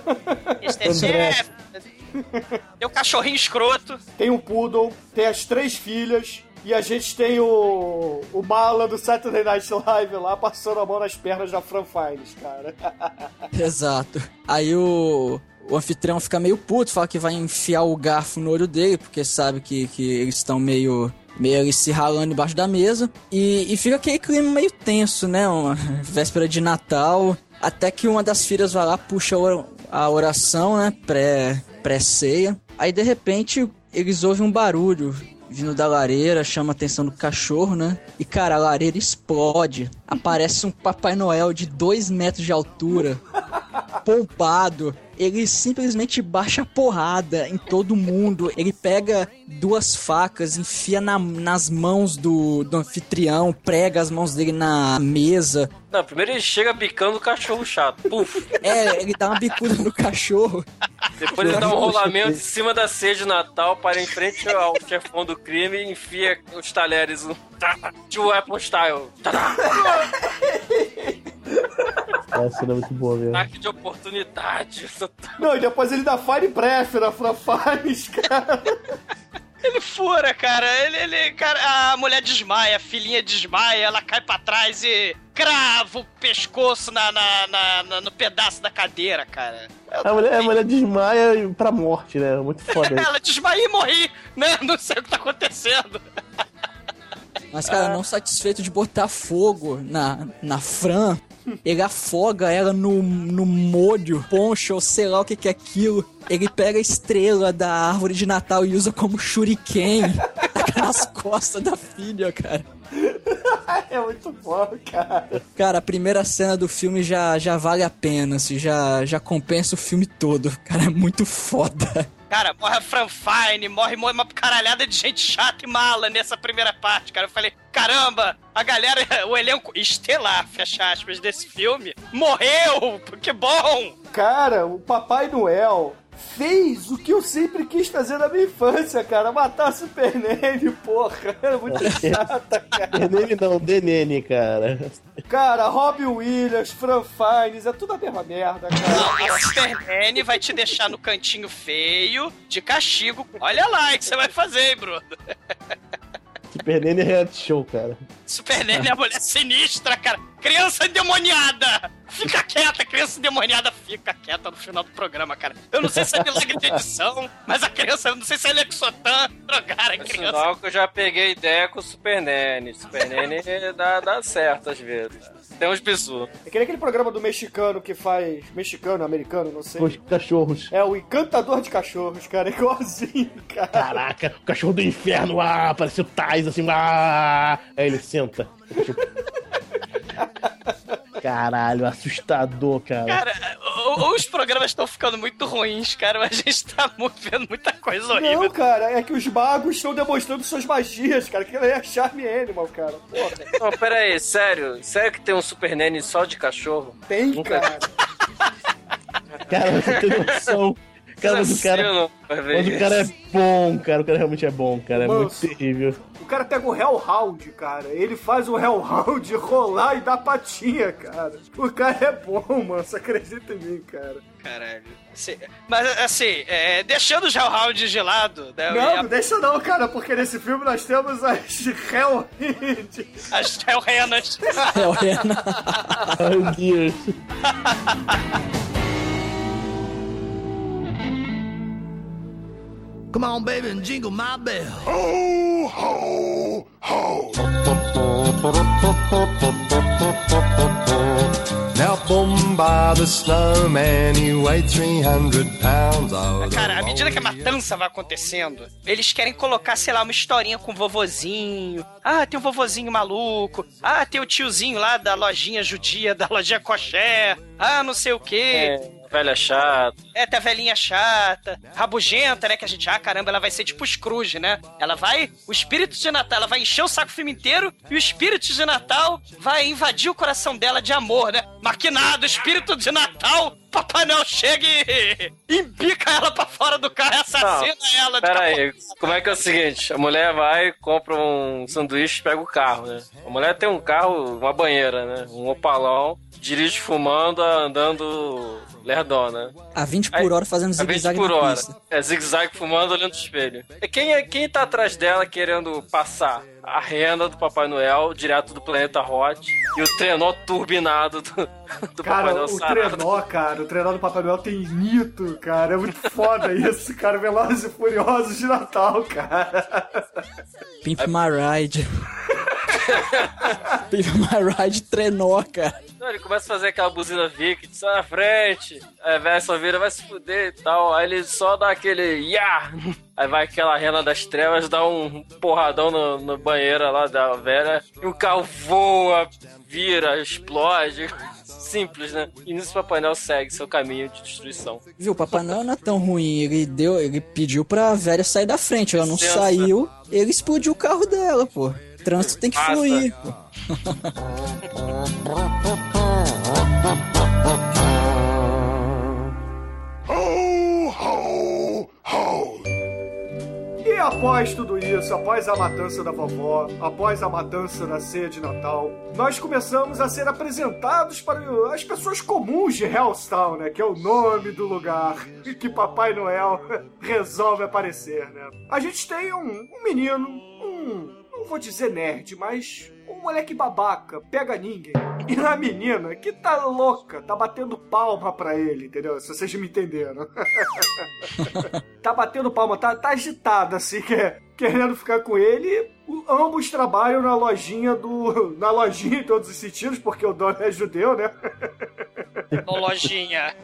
Mr. Chef. Tem o cachorrinho escroto. Tem um poodle, tem as três filhas. E a gente tem o, o mala do Saturday Night Live lá passando a mão nas pernas da Fran Fines, cara. Exato. Aí o, o anfitrião fica meio puto, fala que vai enfiar o garfo no olho dele, porque sabe que, que eles estão meio, meio ali se ralando embaixo da mesa. E, e fica aquele clima meio tenso, né? Uma véspera de Natal. Até que uma das filhas vai lá, puxa a ora- a oração, né? Pré, pré-ceia. Aí de repente eles ouvem um barulho vindo da lareira, chama a atenção do cachorro, né? E cara, a lareira explode. Aparece um Papai Noel de 2 metros de altura, pompado. Ele simplesmente baixa porrada em todo mundo. Ele pega duas facas, enfia na- nas mãos do, do anfitrião, prega as mãos dele na mesa. Não, primeiro ele chega bicando o cachorro chato. Puf. É, ele dá uma bicuda no cachorro. Depois ele dá um rolamento em cima da ceia de Natal, para em frente ao chefão do crime e enfia os talheres no. Tio Apple Style. Tadá! Essa não é muito boa mesmo. Ataque de oportunidade. Não, e depois ele dá Fire Breath na Fines, cara. Ele fura, cara. Ele, ele, cara, a mulher desmaia, a filhinha desmaia, ela cai pra trás e crava o pescoço na, na, na- na- no pedaço da cadeira, cara. A mulher, a mulher desmaia pra morte, né? Muito foda. ela desmaia e morri, né? Não sei o que tá acontecendo. Mas, cara, não satisfeito de botar fogo na, na Fran, ele afoga ela no, no molho, poncho, ou sei lá o que que é aquilo. Ele pega a estrela da árvore de Natal e usa como shuriken. Taca nas costas da filha, cara. É muito bom, cara. Cara, a primeira cena do filme já, já vale a pena, assim, já, já compensa o filme todo. Cara, é muito foda. Cara, morre a Fran Fine, morre, morre uma caralhada de gente chata e mala nessa primeira parte, cara. Eu falei, caramba, a galera, o elenco estelar, fecha aspas, desse filme, morreu! Que bom! Cara, o Papai Noel fez o que eu sempre quis fazer na minha infância, cara. Matar a Super Nene, porra. Era muito chata, cara. Denene não, Denene, cara. Cara, Robbie Williams, Fran Fines, é tudo a mesma merda, cara. A Super Nene vai te deixar no cantinho feio, de castigo. Olha lá o que você vai fazer, hein, Bruno? Super Nene é reality show, cara. Super Nene é a mulher sinistra, cara. Criança endemoniada! Fica quieta, criança endemoniada fica quieta no final do programa, cara. Eu não sei se é milagre de edição, mas a criança, eu não sei se é Lexotan, drogaram a criança. Sinal que eu já peguei ideia com o Super Nene. Super Nene dá, dá certo às vezes. Tem uns bisu. É que nem aquele programa do mexicano que faz. Mexicano, americano, não sei. Os cachorros. É o encantador de cachorros, cara. É igualzinho, cara. Caraca, o cachorro do inferno, ah, parece o Tais, assim, ah. Aí ele senta. Caralho, assustador, cara. Cara, o- o- os programas estão ficando muito ruins, cara, mas a gente tá mu- vendo muita coisa horrível. Não, cara, é que os magos estão demonstrando suas magias, cara. Que é Charme Animal, cara. Porra. Não, pera aí, sério? Sério que tem um Super Nene só de cachorro? Tem, Nunca- cara. Cara, você tem noção. Cara, mas o cara. Mas o cara é bom, cara. O cara realmente é bom, cara. É muito terrível. O cara pega o Hellhound, cara. Ele faz o Hellhound rolar e dar patinha, cara. O cara é bom, mano. Você acredita em mim, cara. Caralho. Assim, mas, assim, é, deixando os Hellhounds de lado, né? Não, a- não deixa não, cara, porque nesse filme nós temos as Hellhound. as Hellrenas. O Renan. Meu Deus. Come on, baby, and jingle my bell. Ho, ho, ho. Now, boom by the snowman, you weigh 300 pounds. Cara, à medida que a matança vai acontecendo, eles querem colocar, sei lá, uma historinha com o vovozinho. Ah, tem o vovozinho maluco. Ah, tem o tiozinho lá da lojinha judia, da lojinha coxé. Ah, não sei o quê. É, velha chata. É, a velhinha chata, rabugenta, né? Que a gente, ah, caramba, ela vai ser tipo Scrooge, né? Ela vai, o espírito de Natal, ela vai encher o saco o filme inteiro e o espírito de Natal vai invadir o coração dela de amor, né? Maquinado, espírito de Natal Papai Noel chega e embica ela pra fora do carro e assassina ela. de Pera aí, como é que é o seguinte? A mulher vai, compra um sanduíche e pega o carro, né? A mulher tem um carro, uma banheira, né? Um opalão, dirige fumando, andando lerdona. A 20 por hora fazendo A 20 zigue-zague por na hora. pista. É zigue-zague fumando olhando no espelho. E quem, é, quem tá atrás dela querendo passar? A renda do Papai Noel, direto do planeta Hot, e o trenó turbinado do, do Papai Cara, Noel o sarado. trenó, cara, o trenó do Papai Noel tem mito, cara. É muito foda isso, cara. Velozes e Furiosos de Natal, cara. Pimp My Ride. Pimp My Ride trenó, cara. Não, ele começa a fazer aquela buzina Vic, sai na frente. Aí velha só vira, vai se fuder e tal. Aí ele só dá aquele ya! Aí vai aquela rena das trevas, dá um porradão no, no banheiro lá da velha. E o carro voa, vira, explode. Simples, né? E nisso o Papai Noel segue seu caminho de destruição. Viu, o Papai Noel não é tão ruim. Ele deu, ele pediu pra velha sair da frente. Ela não saiu, ele explodiu o carro dela, pô. O trânsito tem que Passa. fluir, pô. Ho, ho, ho. E após tudo isso, após a matança da vovó, após a matança da ceia de Natal, nós começamos a ser apresentados para as pessoas comuns de Hellstown, né? Que é o nome do lugar e que Papai Noel resolve aparecer, né? A gente tem um, um menino, um. Não vou dizer nerd, mas um moleque babaca, pega ninguém. E a menina que tá louca, tá batendo palma pra ele, entendeu? Se vocês me entenderam. tá batendo palma, tá, tá agitada, assim, que, querendo ficar com ele. O- ambos trabalham na lojinha do. Na lojinha em todos os sentidos, porque o dono é judeu, né? Ô, lojinha.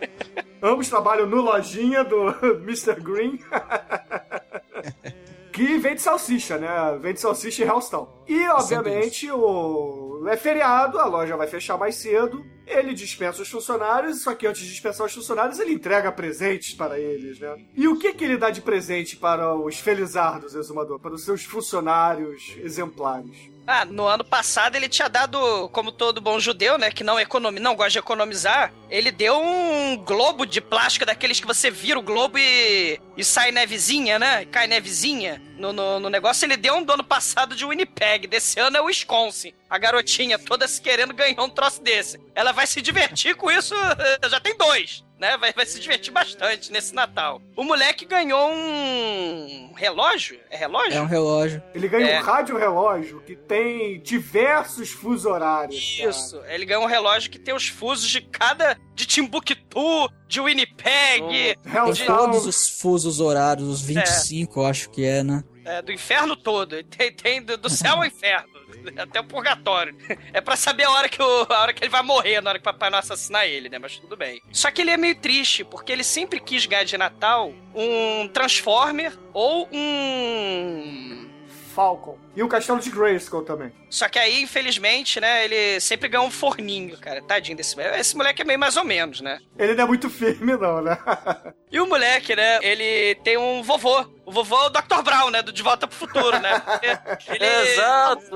Ambos trabalham no lojinha do Mr. Green. Que vende salsicha, né? Vende salsicha em Hellstown. E, obviamente, o... é feriado, a loja vai fechar mais cedo. Ele dispensa os funcionários, só que antes de dispensar os funcionários, ele entrega presentes para eles, né? E o que, que ele dá de presente para os felizardos, exumador? Para os seus funcionários exemplares? Ah, no ano passado ele tinha dado, como todo bom judeu, né, que não economi não gosta de economizar, ele deu um globo de plástico daqueles que você vira o globo e, e sai nevezinha, né? Cai nevezinha no, no, no negócio. Ele deu um do ano passado de Winnipeg, desse ano é Wisconsin. A garotinha toda se querendo ganhar um troço desse. Ela vai se divertir com isso, já tem dois. Né? Vai, vai se divertir bastante nesse Natal. O moleque ganhou um relógio? É relógio? É um relógio. Ele ganha É. um rádio relógio que tem diversos fusos horários. cara. Isso, ele ganhou um relógio que tem os fusos de cada. de Timbuktu, de Winnipeg, Tem de- todos os fusos horários, os 25, eu acho que é, né? é, do inferno todo. Tem, tem do, do céu ao inferno. Até o purgatório. É pra saber a hora, que o, a hora que ele vai morrer, na hora que o Papai Noel assassinar ele, né? Mas tudo bem. Só que ele é meio triste, porque ele sempre quis ganhar de Natal um Transformer ou um. Falcon. E o castelo de Grayskull também. Só que aí, infelizmente, né, ele sempre ganhou um forninho, cara. Tadinho desse moleque. Esse moleque é meio mais ou menos, né? Ele não é muito firme, não, né? E o moleque, né, ele tem um vovô. O vovô é o Dr. Brown, né, do De Volta pro Futuro, né? Ele Exato,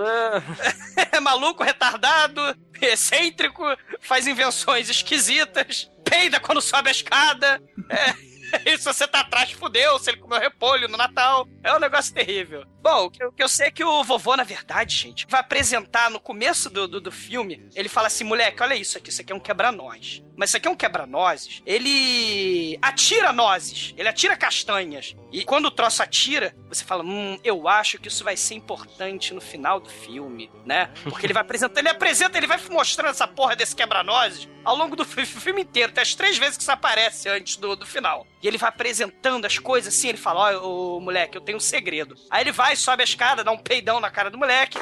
é maluco, retardado, excêntrico, faz invenções esquisitas, peida quando sobe a escada. É... E se você tá atrás, fudeu, se ele comeu repolho no Natal. É um negócio terrível. Bom, o que eu, sei é que o vovô, na verdade, gente, vai apresentar no começo do, do, do filme. Ele fala assim: moleque, olha isso aqui, isso aqui é um quebra-nós. Mas isso aqui é um quebra-nozes. Ele atira nozes, ele atira castanhas. E quando o troço atira, você fala: hum, eu acho que isso vai ser importante no final do filme, né? Porque ele vai apresentar, ele apresenta, ele vai mostrando essa porra desse quebra-nozes ao longo do fi- filme inteiro. Tem as três vezes que isso aparece antes do, do final. E ele vai apresentando as coisas assim, ele fala: ó, ô moleque, eu tenho um segredo. Aí ele vai, sobe a escada, dá um peidão na cara do moleque.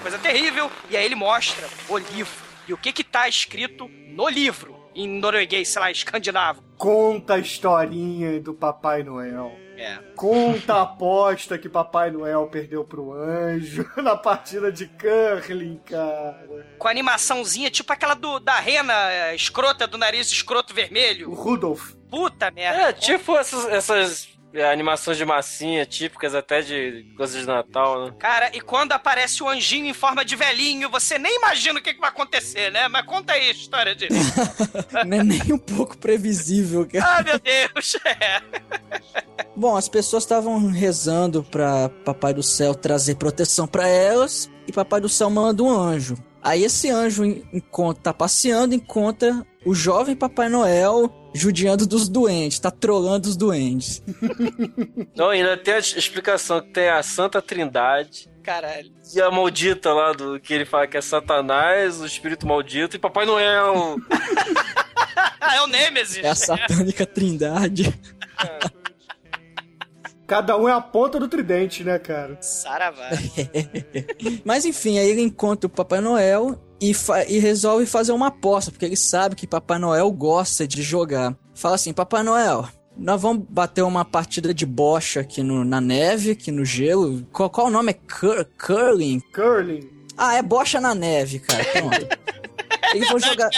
Coisa terrível. E aí ele mostra o livro. E o que que tá escrito no livro? Em norueguês, sei lá, escandinavo. Conta a historinha do Papai Noel. É. Conta a aposta que Papai Noel perdeu pro anjo na partida de curling, cara. Com a animaçãozinha, tipo aquela do, da rena é, escrota, do nariz escroto vermelho. O Rudolph. Puta merda. É, tipo essas, essas animações de massinha, típicas até de coisas de Natal, né? Cara, e quando aparece o anjinho em forma de velhinho, você nem imagina o que, que vai acontecer, né? Mas conta aí a história dele. Não é nem um pouco previsível, cara. ah, meu Deus! É. Bom, as pessoas estavam rezando pra Papai do Céu trazer proteção pra elas e Papai do Céu manda um anjo. Aí esse anjo en- encontra, tá passeando, encontra o jovem Papai Noel judiando dos doentes, tá trolando os doentes. Não, ainda tem a explicação que tem a Santa Trindade Caralho. e a maldita lá do que ele fala que é Satanás, o espírito maldito e Papai Noel. É o Nêmesis. É a satânica trindade. Cada um é a ponta do tridente, né, cara? Saravá. Mas enfim, aí ele encontra o Papai Noel e, fa- e resolve fazer uma aposta, porque ele sabe que Papai Noel gosta de jogar. Fala assim, Papai Noel, nós vamos bater uma partida de bocha aqui no- na neve, aqui no gelo. Qual, qual o nome? É cur, curling? Curling. Ah, é bocha na neve, cara. Pronto. Eles vão jogar...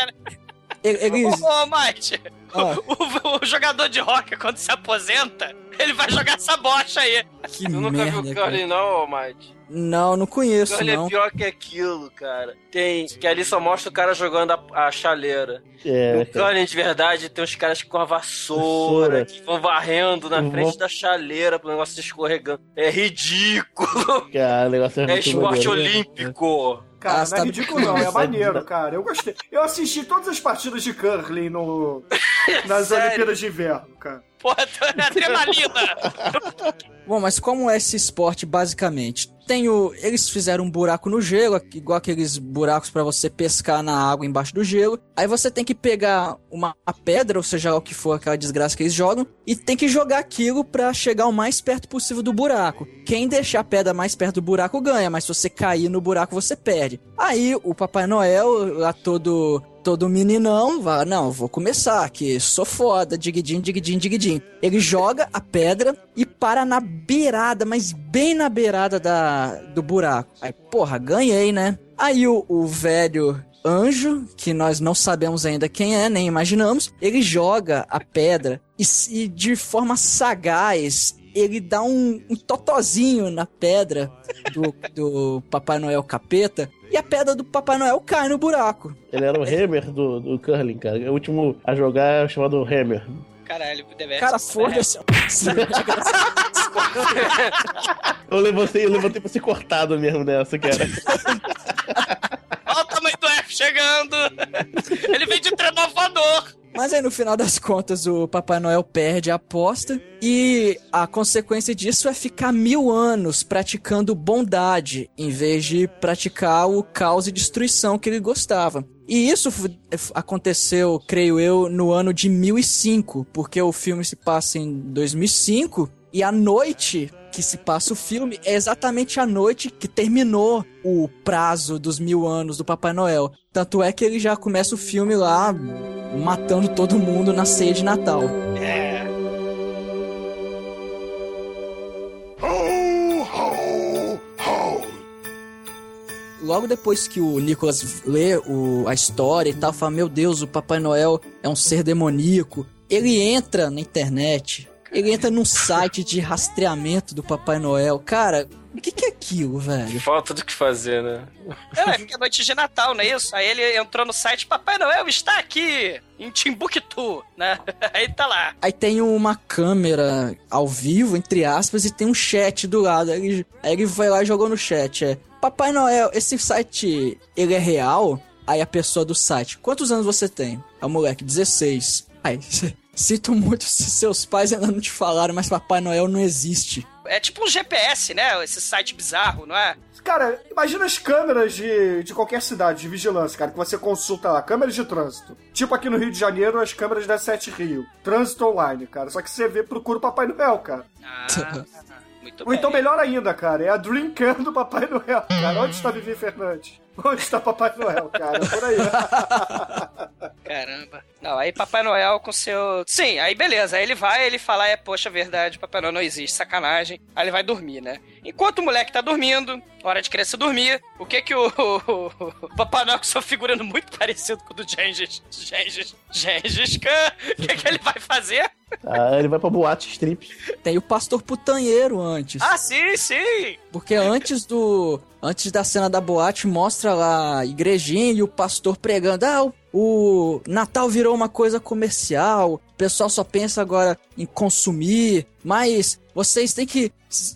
Ele- Eles... Ô, ô Mike, Ah. o, o jogador de rock, quando se aposenta, ele vai jogar essa bocha aí. Que Tu nunca merda, viu cara. Curly não, Mike? Não, não conheço, Curly não. é pior que aquilo, cara. Tem, que ali só mostra o cara jogando a, a chaleira. É, no de verdade, tem uns caras com a vassoura, Vassoura. que vão varrendo na Eu frente vou- da chaleira pro negócio escorregando. É ridículo! Cara, o negócio é, É esporte maneiro. olímpico! Cara, Ah, não é tá ridículo não, é maneiro, cara. Eu gostei. Eu assisti todas as partidas de curling no, nas Sério? Olimpíadas de Inverno, cara. Porra, é adrenalina. Bom, mas como é esse esporte basicamente? Tem o, eles fizeram um buraco no gelo, igual aqueles buracos pra você pescar na água embaixo do gelo. Aí você tem que pegar uma pedra, ou seja o que for aquela desgraça que eles jogam, e tem que jogar aquilo pra chegar o mais perto possível do buraco. Quem deixar a pedra mais perto do buraco ganha, mas se você cair no buraco você perde. Aí o Papai Noel, lá todo todo meninão, vai, não, vou começar aqui, sou foda, digidinho, digidinho, digidinho. Ele joga a pedra e para na beirada, mas bem na beirada da, do buraco. Aí, porra, ganhei, né? Aí o, o velho anjo, que nós não sabemos ainda quem é, nem imaginamos, ele joga a pedra e, e de forma sagaz ele dá um, um totozinho na pedra do, do Papai Noel capeta e a pedra do Papai Noel cai no buraco. Ele era o Hammer do, do curling, cara. O último a jogar é chamado Hammer. Caralho, deve Cara, foda-se. Eu levantei, eu levantei pra ser cortado mesmo nessa, cara. Olha o tamanho do F chegando. Ele vem de trenó voador. Mas aí no final das contas o Papai Noel perde a aposta e a consequência disso é ficar mil anos praticando bondade em vez de praticar o caos e destruição que ele gostava. E isso aconteceu, creio eu, no ano de 1005, porque o filme se passa em 2005 e a noite que se passa o filme é exatamente a noite que terminou o prazo dos mil anos do Papai Noel. Tanto é que ele já começa o filme lá matando todo mundo na ceia de Natal. É. Ho, ho, ho. Logo depois que o Nicholas lê o- a história e tal, fala: Meu Deus, o Papai Noel é um ser demoníaco. Ele entra na internet, ele entra num site de rastreamento do Papai Noel. Cara, o que, que é aquilo, velho? Falta do que fazer, né? É, porque é noite de Natal, não é isso? Aí ele entrou no site Papai Noel está aqui, em Timbuktu, né? Aí tá lá. Aí tem uma câmera ao vivo, entre aspas, e tem um chat do lado. Aí ele, aí ele vai lá e jogou no chat. É, Papai Noel, esse site, ele é real? Aí a pessoa do site, quantos anos você tem? Aí o moleque, 16. Aí, Sinto muito se seus pais ainda não te falaram, mas Papai Noel não existe. É tipo um GPS, né? Esse site bizarro, não é? Cara, imagina as câmeras de, de qualquer cidade, de vigilância, cara, que você consulta lá, câmeras de trânsito. Tipo aqui no Rio de Janeiro, as câmeras da 7 Rio. Trânsito online, cara. Só que você vê, procura o Papai Noel, cara. Ah, muito Ou então melhor ainda, cara, é a Dreamcam do Papai Noel, cara. Onde está Vivi Fernandes? Onde está Papai Noel, cara? Por aí. Caramba. Não, aí Papai Noel com seu. Sim, aí beleza. Aí ele vai, ele fala, é, poxa, verdade, Papai Noel não existe, sacanagem. Aí ele vai dormir, né? Enquanto o moleque tá dormindo, hora de criança dormir, o que que o, o, Papai Noel, com sua figurando muito parecido com o do Gengis, Gengis, Gengis Khan, o que que ele vai fazer? Ah, ele vai pra boate strip. Tem o pastor putanheiro antes. Ah, sim, sim! Porque antes do. Antes da cena da boate, mostra lá a igrejinha e o pastor pregando. Ah, o o Natal virou uma coisa comercial, o pessoal só pensa agora em consumir, mas vocês têm que.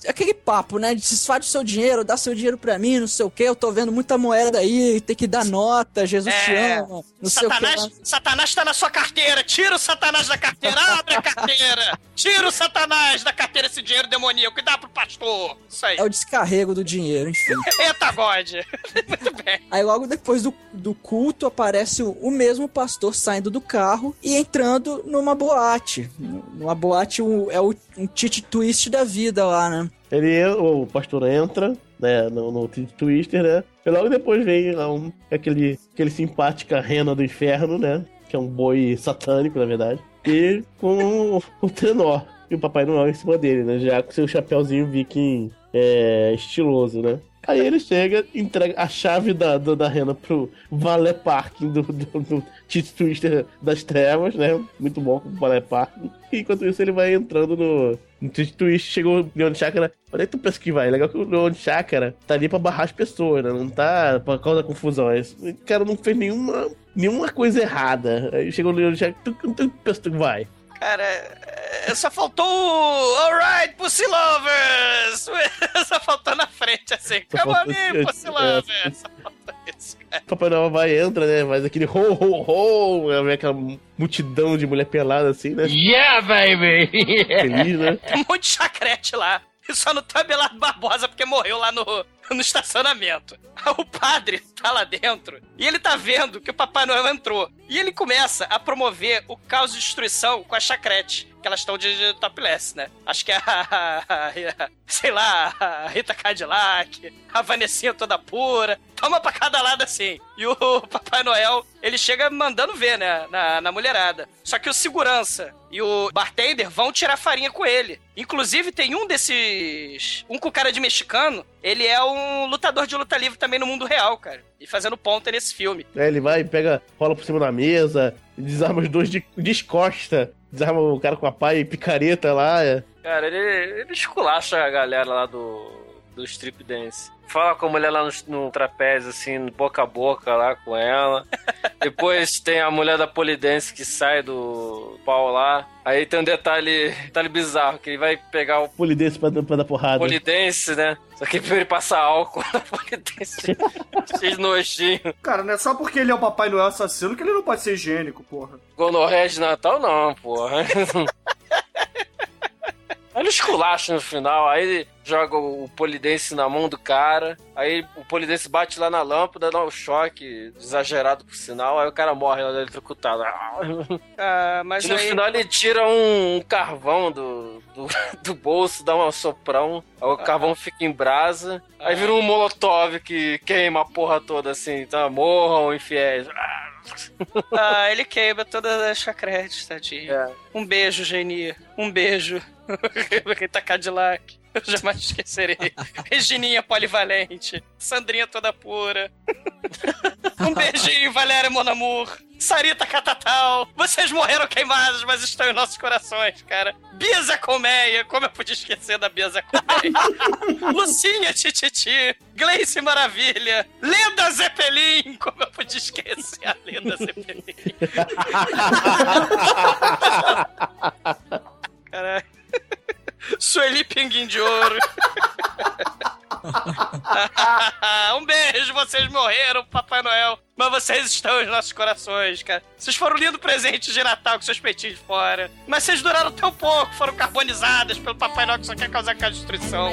Aquele papo, né? Desfaz o seu dinheiro, dá seu dinheiro pra mim, não sei o quê. Eu tô vendo muita moeda aí, tem que dar nota, Jesus é, te ama. Não satanás, sei o quê. Satanás tá na sua carteira, tira o Satanás da carteira, abre a carteira. Tira o Satanás da carteira esse dinheiro demoníaco e dá pro pastor. Isso aí. É o descarrego do dinheiro, enfim. Eita, God. Muito bem. Aí logo depois do, do culto aparece o, o mesmo pastor saindo do carro e entrando numa boate. Numa boate um, é o um tit twist da vida lá, né? Ele, é, o pastor entra, né, no, no Twister, né? E logo depois vem lá um, aquele, aquele simpática rena do inferno, né? Que é um boi satânico, na verdade. E com o, o e o Papai Noel em cima dele, né? Já com seu chapéuzinho viking é, estiloso, né? Aí ele chega, entrega a chave da, da, da rena pro Valet Parking do, do, do Twister das Trevas, né? Muito bom com o Valet Parking. E enquanto isso, ele vai entrando no. No Twist chegou o Neon Chakra. Olha tu pensa que vai. Legal que o Neon Chakra tá ali pra barrar as pessoas, né? Não tá pra causar confusão. O cara não fez nenhuma, nenhuma coisa errada. Aí chegou o Neon Chakra. Tu, tu pensa que vai. Cara, eh, só faltou o Alright, Pussy Lovers! só faltou na frente, assim. Come on in, Pussy Lovers! Papai Noel vai entra, né? Faz aquele ho, ho, ho, aquela multidão de mulher pelada assim, né? Yeah, baby! Feliz, né? Tem um monte de chacrete lá. E só no tabelado Barbosa porque morreu lá no, no estacionamento. O padre tá lá dentro e ele tá vendo que o Papai Noel entrou. E ele começa a promover o caos de destruição com a chacrete que elas estão de, de topless, né? Acho que a, a, a, sei lá, a Rita Cadillac, a Vanessinha toda pura, toma pra cada lado assim. E o Papai Noel, ele chega mandando ver, né, na, na mulherada. Só que o segurança e o bartender vão tirar farinha com ele. Inclusive, tem um desses. Um com cara de mexicano. Ele é um lutador de luta livre também no mundo real, cara. E fazendo ponta nesse filme. É, ele vai, pega, rola por cima da mesa, desarma os dois de, costa desarma o cara com a pá e picareta lá. É. Cara, ele, ele esculacha a galera lá do do strip dance. Fala com a mulher lá no, no trapézio, assim, boca a boca lá com ela. Depois tem a mulher da polidense que sai do pau lá. Aí tem um detalhe, detalhe bizarro, que ele vai pegar o... Polidense pra, pra dar porrada. Polidense, né? Só que ele passa álcool na polidense. Cheio de nojinho. Cara, não é só porque ele é o Papai Noel assassino que ele não pode ser higiênico, porra. Gonorreia de Natal não, porra. Ele esculacha no final, aí ele joga o polidense na mão do cara, aí o polidense bate lá na lâmpada, dá um choque exagerado por sinal, aí o cara morre lá eletrocutado. Ah, mas e no aí... final ele tira um, carvão do, do, do, bolso, dá um soprão, aí o ah. carvão fica em brasa, aí vira um molotov que queima a porra toda assim, então morram infiéis. Ah ah, ele queima todas as chacredes, tadinho. É. Um beijo, Geni. Um beijo. Ele tá Cadillac. Eu jamais esquecerei. Regininha polivalente. Sandrinha toda pura. um beijinho, Valéria Monamur. Sarita Catatal. Vocês morreram queimados, mas estão em nossos corações, cara. Bia Zé Colmeia. Como eu podia esquecer da Bia Zé Colmeia? Lucinha Tititi. Gleice Maravilha. Lenda Zeppelin. Como eu podia esquecer a Lenda Zeppelin? Caralho. Sueli Pinguim de Ouro. um beijo, vocês morreram, Papai Noel. Mas vocês estão nos nossos corações, cara. Vocês foram lindo presente de Natal com seus peitinhos fora. Mas vocês duraram tão pouco, foram carbonizadas pelo Papai Noel que só quer causar aquela destruição.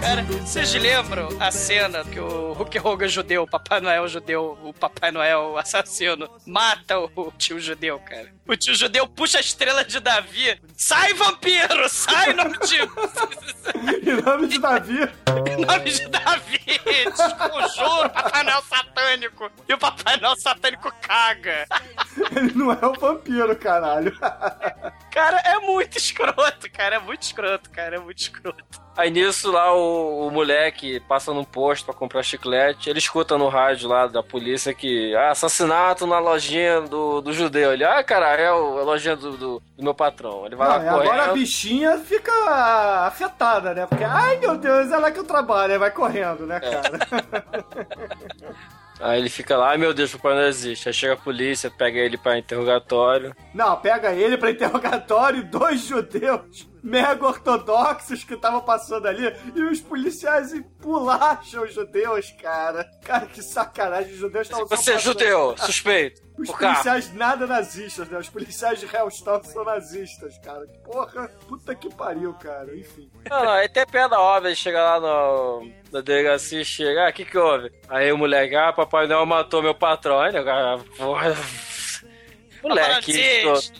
Cara, vocês lembram a cena que o Hulk Hogan judeu, o Papai Noel judeu, o Papai Noel assassino, mata o tio judeu, cara? O tio judeu puxa a estrela de Davi. Sai, vampiro! Sai, nome de. em nome de Davi. em nome de Davi! Desconjuro, Papai Noel satânico! E o Papai Noel satânico caga! Ele não é um vampiro, caralho. Cara, é muito escroto, cara. É muito escroto, cara. É muito escroto. Aí nisso lá o, o moleque passa num posto pra comprar chiclete, ele escuta no rádio lá da polícia que ah, assassinato na lojinha do, do judeu. Ele, ah, cara, é o- a lojinha do, do, do meu patrão. Ele vai Não, lá e agora a correndo. bichinha fica afetada, né? Porque, ai meu Deus, é lá que eu trabalho, aí vai correndo, né, cara? Aí ele fica lá, ai meu Deus, o papai não existe. Aí chega a polícia, pega ele pra interrogatório. Não, pega ele pra interrogatório, dois judeus mega ortodoxos que estavam passando ali e os policiais empulacham os judeus, cara. Cara, que sacanagem, os judeus estavam só Você é judeu, suspeito. Os policiais nada nazistas, né? Os policiais de Hellstown são nazistas, cara. Porra, puta que pariu, cara. Enfim. Não, não, aí tem piada óbvia, ele chega lá no, na delegacia e chega, ah, o que que houve? Aí o moleque, ah, Papai Noel matou meu patrão. Aí o cara, porra... Moleque, isso-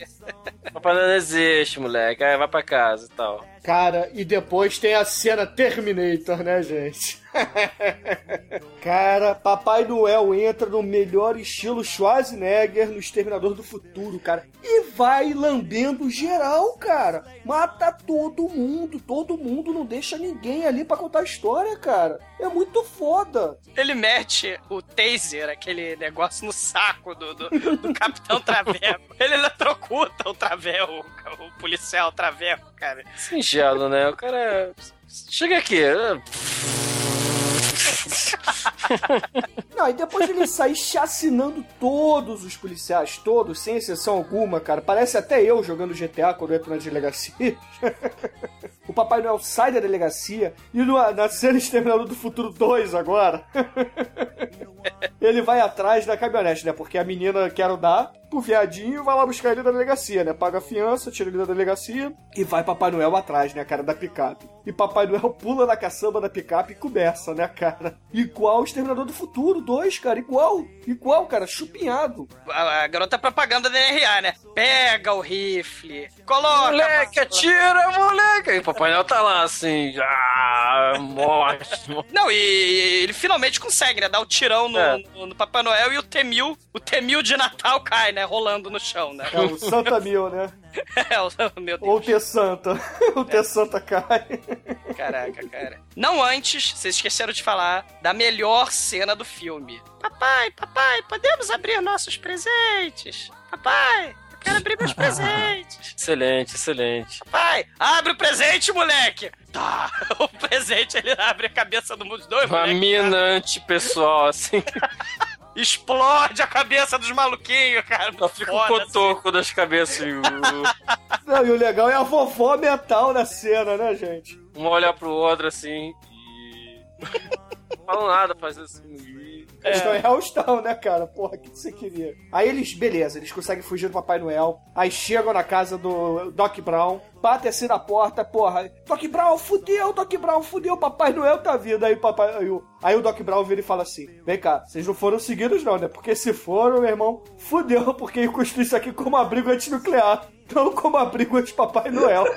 Papai Noel não existe, moleque. Vai pra casa e tal. Cara, e depois tem a cena Terminator, né, gente? cara, Papai Noel entra no melhor estilo Schwarzenegger no Exterminador do Futuro, cara. E vai lambendo geral, cara. Mata todo mundo, todo mundo, não deixa ninguém ali pra contar a história, cara. É muito foda. Ele mete o taser, aquele negócio no saco do, do, do Capitão Traveco. Ele eletrocuta o Traveco, o, policial Traveco, cara. Singelo, né? O cara. Chega aqui. Não, e depois ele sai chacinando todos os policiais, todos, sem exceção alguma, cara. Parece até eu jogando GTA quando eu entro na delegacia. o Papai Noel sai da delegacia e no, na cena Exterminador do Futuro 2 agora, ele vai atrás da caminhonete, né? Porque a menina quer dar pro viadinho vai lá buscar ele da delegacia, né? Paga a fiança, tira ele da delegacia e vai Papai Noel atrás, né, cara, da picape. E Papai Noel pula na caçamba da picape e começa, né, cara? Igual o Exterminador do Futuro 2, cara, igual. Igual, cara, chupinhado. A, a garota propaganda da NRA, né? Pega o rifle, coloca. Moleque, atira, moleque! Noel tá lá assim, ah, morte. Não, e ele finalmente consegue, né? Dar o tirão no, É. no- no Papai Noel e o Temil, o Temil de Natal cai, né? Rolando no chão, né? É o Santa Mil, né? É, o meu Deus. Ou o T Santa. o T Santa cai. Caraca, cara. Não antes, vocês esqueceram de falar da melhor cena do filme. Papai, papai, podemos abrir nossos presentes? Papai, quero abrir meus presentes. Excelente, excelente. Papai, abre o presente, moleque! Tá, o presente ele abre a cabeça do dos dois, Uma moleque. mina antipessoal, assim. Explode a cabeça dos maluquinhos, cara. Fica o cotoco das cabeças. e o- Não, e o legal é a vovó mental na cena, né, gente? Um olha pro outro assim e. Não falam nada, faz assim. E- Eles estão em Hellstown, né, cara? Porra, o que você queria? Aí eles, beleza, eles conseguem fugir do Papai Noel. Aí chegam na casa do Doc Brown, batem assim na porta, porra. Doc Brown, fudeu, Doc Brown, fudeu, Papai Noel tá vindo. Aí o, papai, aí, o, aí o Doc Brown vira e fala assim: Vem cá, vocês não foram seguidos, não, né? Porque se foram, meu irmão, fudeu, porque eu construí isso aqui como abrigo antinuclear, não como abrigo anti-Papai Noel.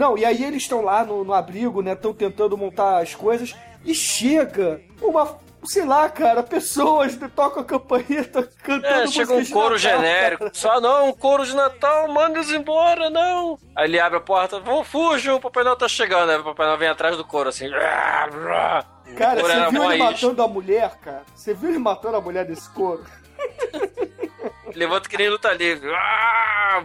Não, e aí eles estão lá no, no abrigo, né? Estão tentando montar as coisas. E chega uma, sei lá, cara, pessoas que tocam a campainha, cantando É, chega um coro Natal, genérico. cara. Só não, um coro de Natal, manda eles embora, não. Aí ele abre a porta, vão, fujam, o Papai Noel tá chegando. Aí o Papai Noel vem atrás do coro, assim. Cara, coro você viu ele matando a mulher, cara? Você viu ele matando a mulher desse couro? Levanta que nem luta livre. Ah!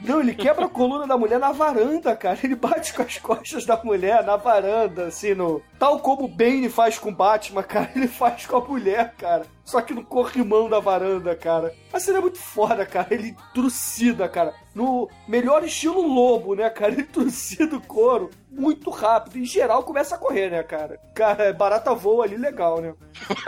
Não, ele quebra a coluna da mulher na varanda, cara. Ele bate com as costas da mulher na varanda, assim, no. Tal como o Bane faz com o Batman, cara, ele faz com a mulher, cara. Só que no corrimão da varanda, cara. A cena é muito foda, cara. Ele trucida, cara. No melhor estilo lobo, né, cara? Ele trucida o couro muito rápido. Em geral, começa a correr, né, cara? Cara, barata voa ali legal, né?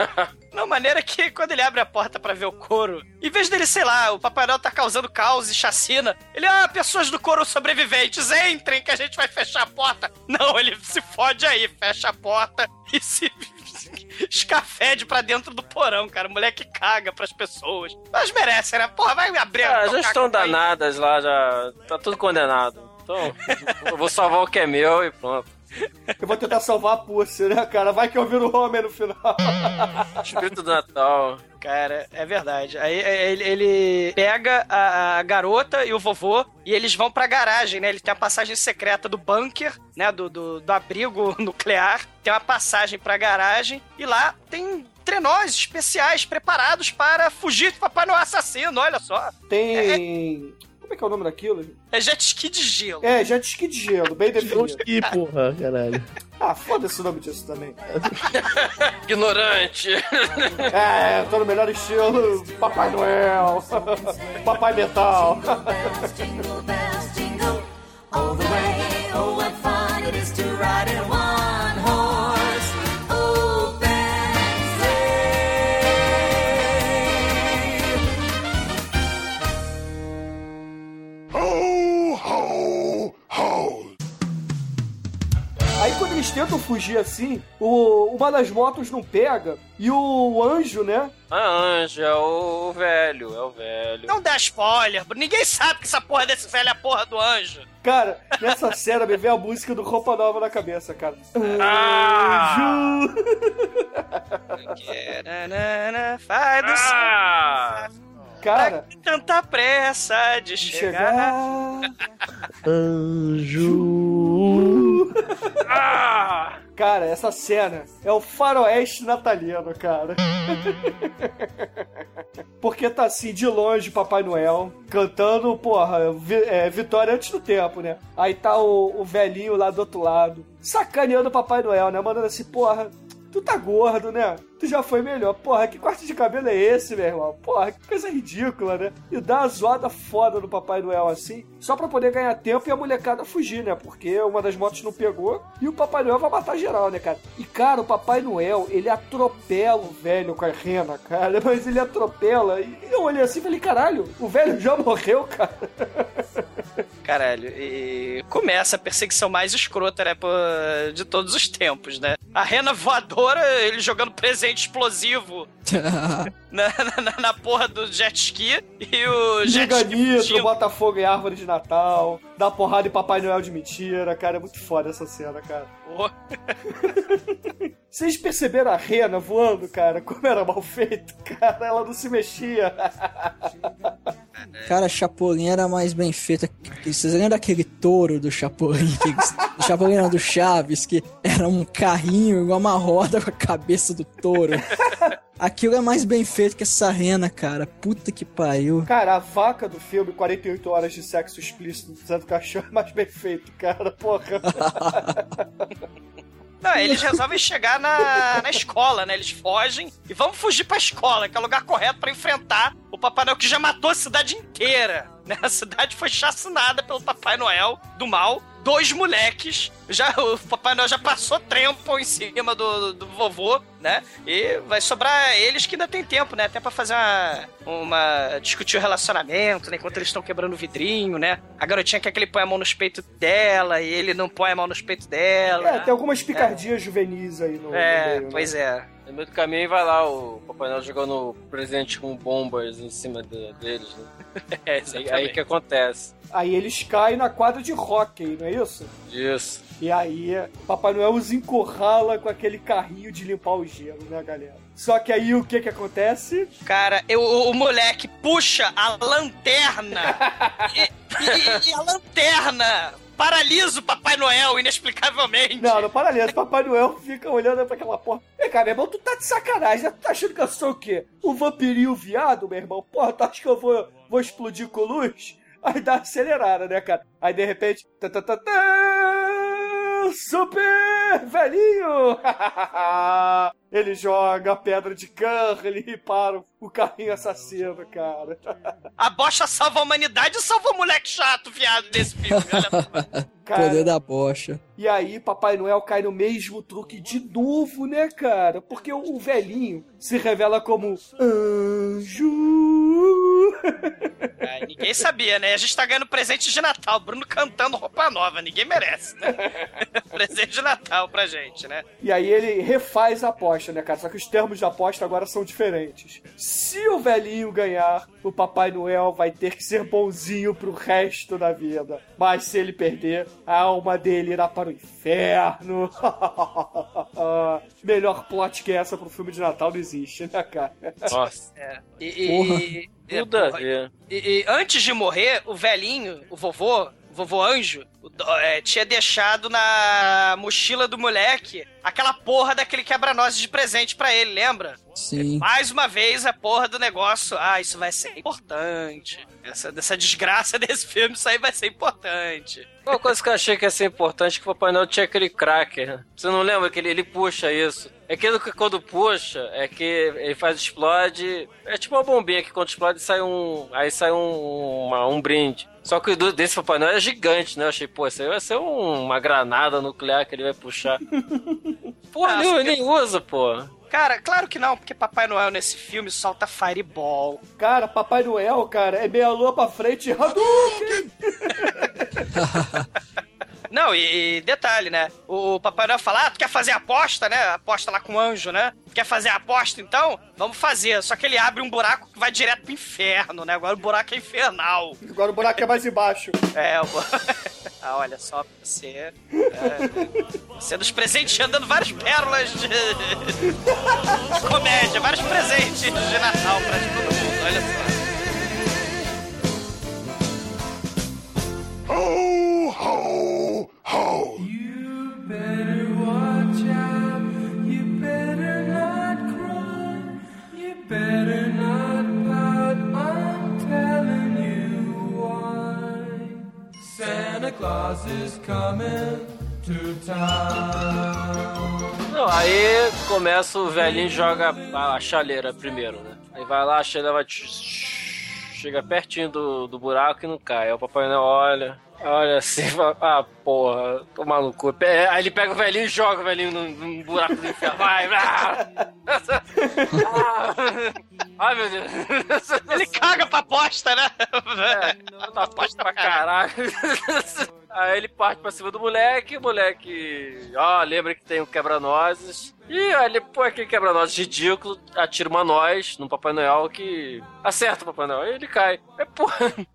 Não, maneira que quando ele abre a porta pra ver o couro, em vez dele, sei lá, o Papai Noel tá causando caos e chacina, ele, ah, pessoas do couro sobreviventes, entrem que a gente vai fechar a porta. Não, ele se fode aí, fecha a porta e se escafede pra dentro do porão, cara. O moleque caga pras pessoas. Mas merece, né? Porra, vai abrir Ah, já estão com aí. danadas lá, já. Tá tudo condenado. Então, eu vou salvar o que é meu e pronto. Eu vou tentar salvar a Pussy, né, cara? Vai que eu viro Homer no final. Espírito do Natal. Cara, é verdade. Aí é, ele, ele pega a, a garota e o vovô e eles vão pra garagem, né? Ele tem a passagem secreta do bunker, né? Do, do, do abrigo nuclear. Tem uma passagem pra garagem e lá tem trenós especiais preparados para fugir do Papai Noel assassino, olha só. Tem. Como é que é o nome daquilo? É jet ski de gelo. É, jet ski de gelo, bem definido. Que porra, caralho. Ah, foda-se o nome disso também. Ignorante. É, tô no melhor estilo Papai Noel, Papai Metal. Jingle bells jingle all the way. Oh, what fun it is to ride in one tentam fugir assim, o, uma das motos não pega e o anjo, né? A Anja, é o velho, é o velho. Não dá spoiler, ninguém sabe que essa porra desse velho é a porra do anjo. Cara, nessa cena me vem a música do Roupa Nova na cabeça, cara. Ah! Anjo! Ah! Cara, tanta pressa de chegar. chegar. Anjo. Ah! Cara, essa cena é o faroeste natalino, cara. Porque tá assim, de longe, Papai Noel, cantando, porra, é, Vitória antes do tempo, né? Aí tá o, o velhinho lá do outro lado, sacaneando o Papai Noel, né? Mandando assim, porra, tu tá gordo, né? Tu já foi melhor. Porra, que corte de cabelo é esse, meu irmão? Porra, que coisa ridícula, né? E dá uma zoada foda no Papai Noel assim, só pra poder ganhar tempo e a molecada fugir, né? Porque uma das motos não pegou e o Papai Noel vai matar geral, né, cara? E, cara, o Papai Noel, ele atropela o velho com a rena, cara. Mas ele atropela. E eu olhei assim e falei, caralho, o velho já morreu, cara. Caralho, e começa a perseguição mais escrota, né, de todos os tempos, né? A rena voadora, ele jogando presente explosivo na, na, na porra do jet ski e o jet Liga ski nitro, bota fogo em árvore de Natal, dá porrada em Papai Noel de mentira, cara. É muito foda essa cena, cara. Vocês perceberam a rena voando, cara? Como era mal feito, cara? Ela não se mexia. Cara, Chapolin era mais bem feito. Vocês lembram daquele touro do Chapolin? Que, do Chapolin não, do Chaves, que era um carrinho igual uma roda com a cabeça do touro. Aquilo é mais bem feito que essa rena, cara. Puta que pariu. Cara, a vaca do filme 48 horas de sexo explícito do Santo Cachorro é mais bem feito, cara. Porra. Não, eles resolvem chegar na, na escola, né? Eles fogem e vamos fugir pra escola, que é o lugar correto pra enfrentar o Papai Noel que já matou a cidade inteira. Né? A cidade foi chacinada pelo Papai Noel do mal. Dois moleques, já o Papai Noel já passou tempo em cima do, do vovô, né? E vai sobrar eles que ainda tem tempo, né? Até pra fazer uma, uma discutir o relacionamento, né? Enquanto eles estão quebrando o vidrinho, né? A garotinha quer que ele põe a mão nos peitos dela e ele não põe a mão nos peitos dela. É, tem algumas picardias juvenis aí no, É, no meio, né? pois é. No meio do caminho vai lá o Papai Noel jogando presente com bombas em cima de- deles, né? É, Aí, aí que acontece. Aí eles caem na quadra de hockey, não é isso? Isso. E aí, Papai Noel os encurrala com aquele carrinho de limpar o gelo, né, galera? Só que aí o que que acontece? Cara, eu- o, o moleque puxa a lanterna e, e- e a lanterna paralisa o Papai Noel inexplicavelmente. Não, no paralelo, o Papai Noel fica olhando pra aquela porra. Vem cá, meu irmão, tu tá de sacanagem, né? Tu tá achando que eu sou o quê? Um vampirinho viado, meu irmão? Porra, tu acha que eu vou, vou explodir com luz? Aí dá uma acelerada, né, cara? Aí de repente. tá, tá, tá, tá, super velhinho! ele joga a pedra de Curly para o carrinho assassino, cara. A bocha salva a humanidade e salva o moleque chato, viado, desse filme. Olha. Cara, Poder da bocha. E aí, Papai Noel cai no mesmo truque de novo, né, cara? Porque o, velhinho se revela como anjo. É, ninguém sabia, né? A gente tá ganhando presente de Natal. Bruno cantando roupa nova. Ninguém merece, né? presente de Natal pra gente, né? E aí ele refaz a aposta, né, cara? Só que os termos de aposta agora são diferentes. Se o velhinho ganhar, o Papai Noel vai ter que ser bonzinho pro resto da vida. Mas se ele perder, a alma dele irá para o inferno. Melhor plot que essa pro filme de Natal não existe, né, cara? Nossa. É. E, e-. E, e antes de morrer, o velhinho, o vovô, vovô anjo, é, tinha deixado na mochila do moleque aquela porra daquele quebra-nozes de presente pra ele, lembra? Sim. Mais uma vez a porra do negócio. Ah, isso vai ser importante. Essa, dessa desgraça desse filme, isso aí vai ser importante. Uma coisa que eu achei que ia ser importante é que o Papai Noel tinha aquele cracker. Você não lembra que ele, ele puxa isso? É aquilo que quando puxa, é que ele faz explode. É tipo uma bombinha que quando explode sai um. Aí sai um, uma- um brinde. Só que o do- desse Papai Noel é gigante, né? Eu achei, pô, isso aí vai ser um- uma granada nuclear que ele vai puxar. Porra, Ah, nem, que- nem usa, pô. Cara, claro que não, porque Papai Noel nesse filme solta Fireball. Cara, Papai Noel, cara, é meia lua pra frente. Hadouken! Não, e, e detalhe, né? O Papai Noel fala, ah, tu quer fazer aposta, né? Aposta lá com o anjo, né? Quer fazer aposta, então? Vamos fazer. Só que ele abre um buraco que vai direto pro inferno, né? Agora o buraco é infernal. Agora o buraco é mais embaixo. É, o... ah, olha só, você... É, você nos presenteando dando várias pérolas de comédia, vários presentes de Natal pra todo mundo, olha só. Ho, ho, ho! better watch out. You better not cry. You better not pout. I'm telling you why. Santa Claus is coming to town. Não, aí começa o velhinho joga a, a chaleira primeiro, né? Aí vai lá, a chaleira vai. Chega pertinho do, do buraco e não cai. Aí o Papai Noel olha, olha assim, fala, ah, porra, tô maluco. Pe- Aí ele pega o velhinho e joga o velhinho num, num buraco do inferno. Vai, ah! Ai, meu Deus. Ele caga pra aposta, né? Tá aposta pra caralho. Aí ele parte pra cima do moleque, o moleque, ó, lembra que tem o quebra-nozes. E ele põe aquele quebra-nozes ridículo, atira uma noz no Papai Noel que acerta o Papai Noel e ele cai. É porra.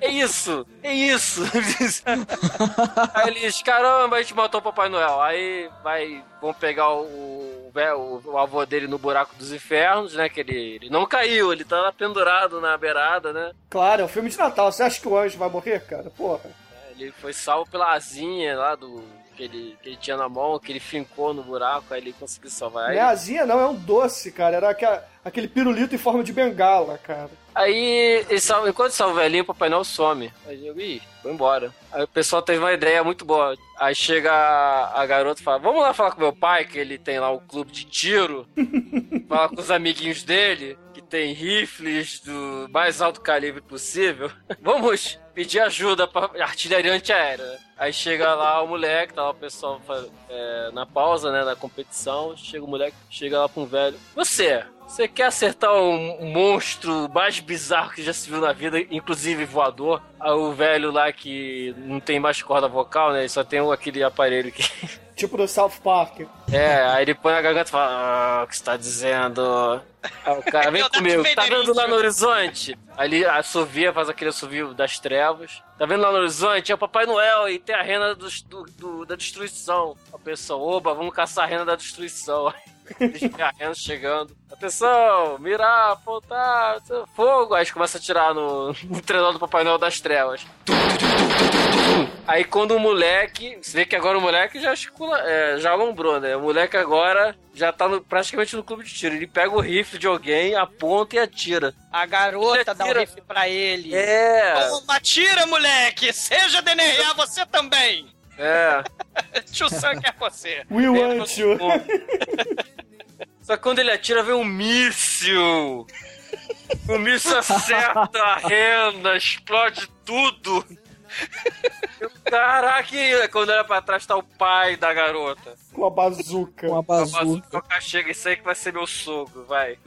É isso, é isso. Aí eles, caramba, a gente matou o Papai Noel. Aí vai, vão pegar o, o, o, o avô dele no buraco dos infernos, né? Que ele, ele não caiu, ele tá lá pendurado na beirada, né? Claro, é um filme de Natal. Você acha que o anjo vai morrer, cara? Porra. Ele foi salvo pela asinha lá do. Que ele, que ele tinha na mão, que ele fincou no buraco, aí ele conseguiu salvar. Não Aí, é asinha, não, é um doce, cara. Era aqua- aquele pirulito em forma de bengala, cara. aí ele salva, enquanto salva o velhinho, o Papai Noel some. Aí eu, ih, foi embora. Aí o pessoal teve uma ideia muito boa. Aí chega a, a garota e fala: Vamos lá falar com meu pai, que ele tem lá um clube de tiro. falar com os amiguinhos dele, tem rifles do mais alto calibre possível. Vamos pedir ajuda pra artilharia antiaérea. Aí chega lá o moleque, tá lá o pessoal é, na pausa, né, na competição. Chega o moleque, chega lá pra um velho. Você, você quer acertar um monstro mais bizarro que já se viu na vida, inclusive voador? Aí o velho lá que não tem mais corda vocal, né? Ele só tem aquele aparelho que. Tipo do South Park. É, aí ele põe a garganta e fala: Ah, o que você tá dizendo? Aí o cara, vem comigo, tá vendo, lá tio." no horizonte? Ele assovia, faz aquele assovio das trevas. Tá vendo lá no horizonte? É o Papai Noel e tem a rena dos- do, do- da destruição. A pessoa, oba, vamos caçar a rena da destruição. Rena chegando. Atenção, mirar, apontar, fogo. Aí eles começam a atirar no, no trenó do Papai Noel das trevas. Aí quando o moleque. Você vê que agora o moleque já escula, é, já alombrou, né? O moleque agora já tá no- praticamente no clube de tiro. Ele pega o rifle de alguém, aponta e atira. A garota dá um Atira. rifle pra ele. É. Toma, atira, moleque! Seja DNA você também! É. Tio Sam quer você. We want you. Só que quando ele atira, vem um míssil. O míssil acerta a renda, explode tudo. Caraca, e quando olha pra trás tá o pai da garota. Com a bazuca. Com a A bazuca. bazuca chega, isso aí que vai ser meu sogro, vai.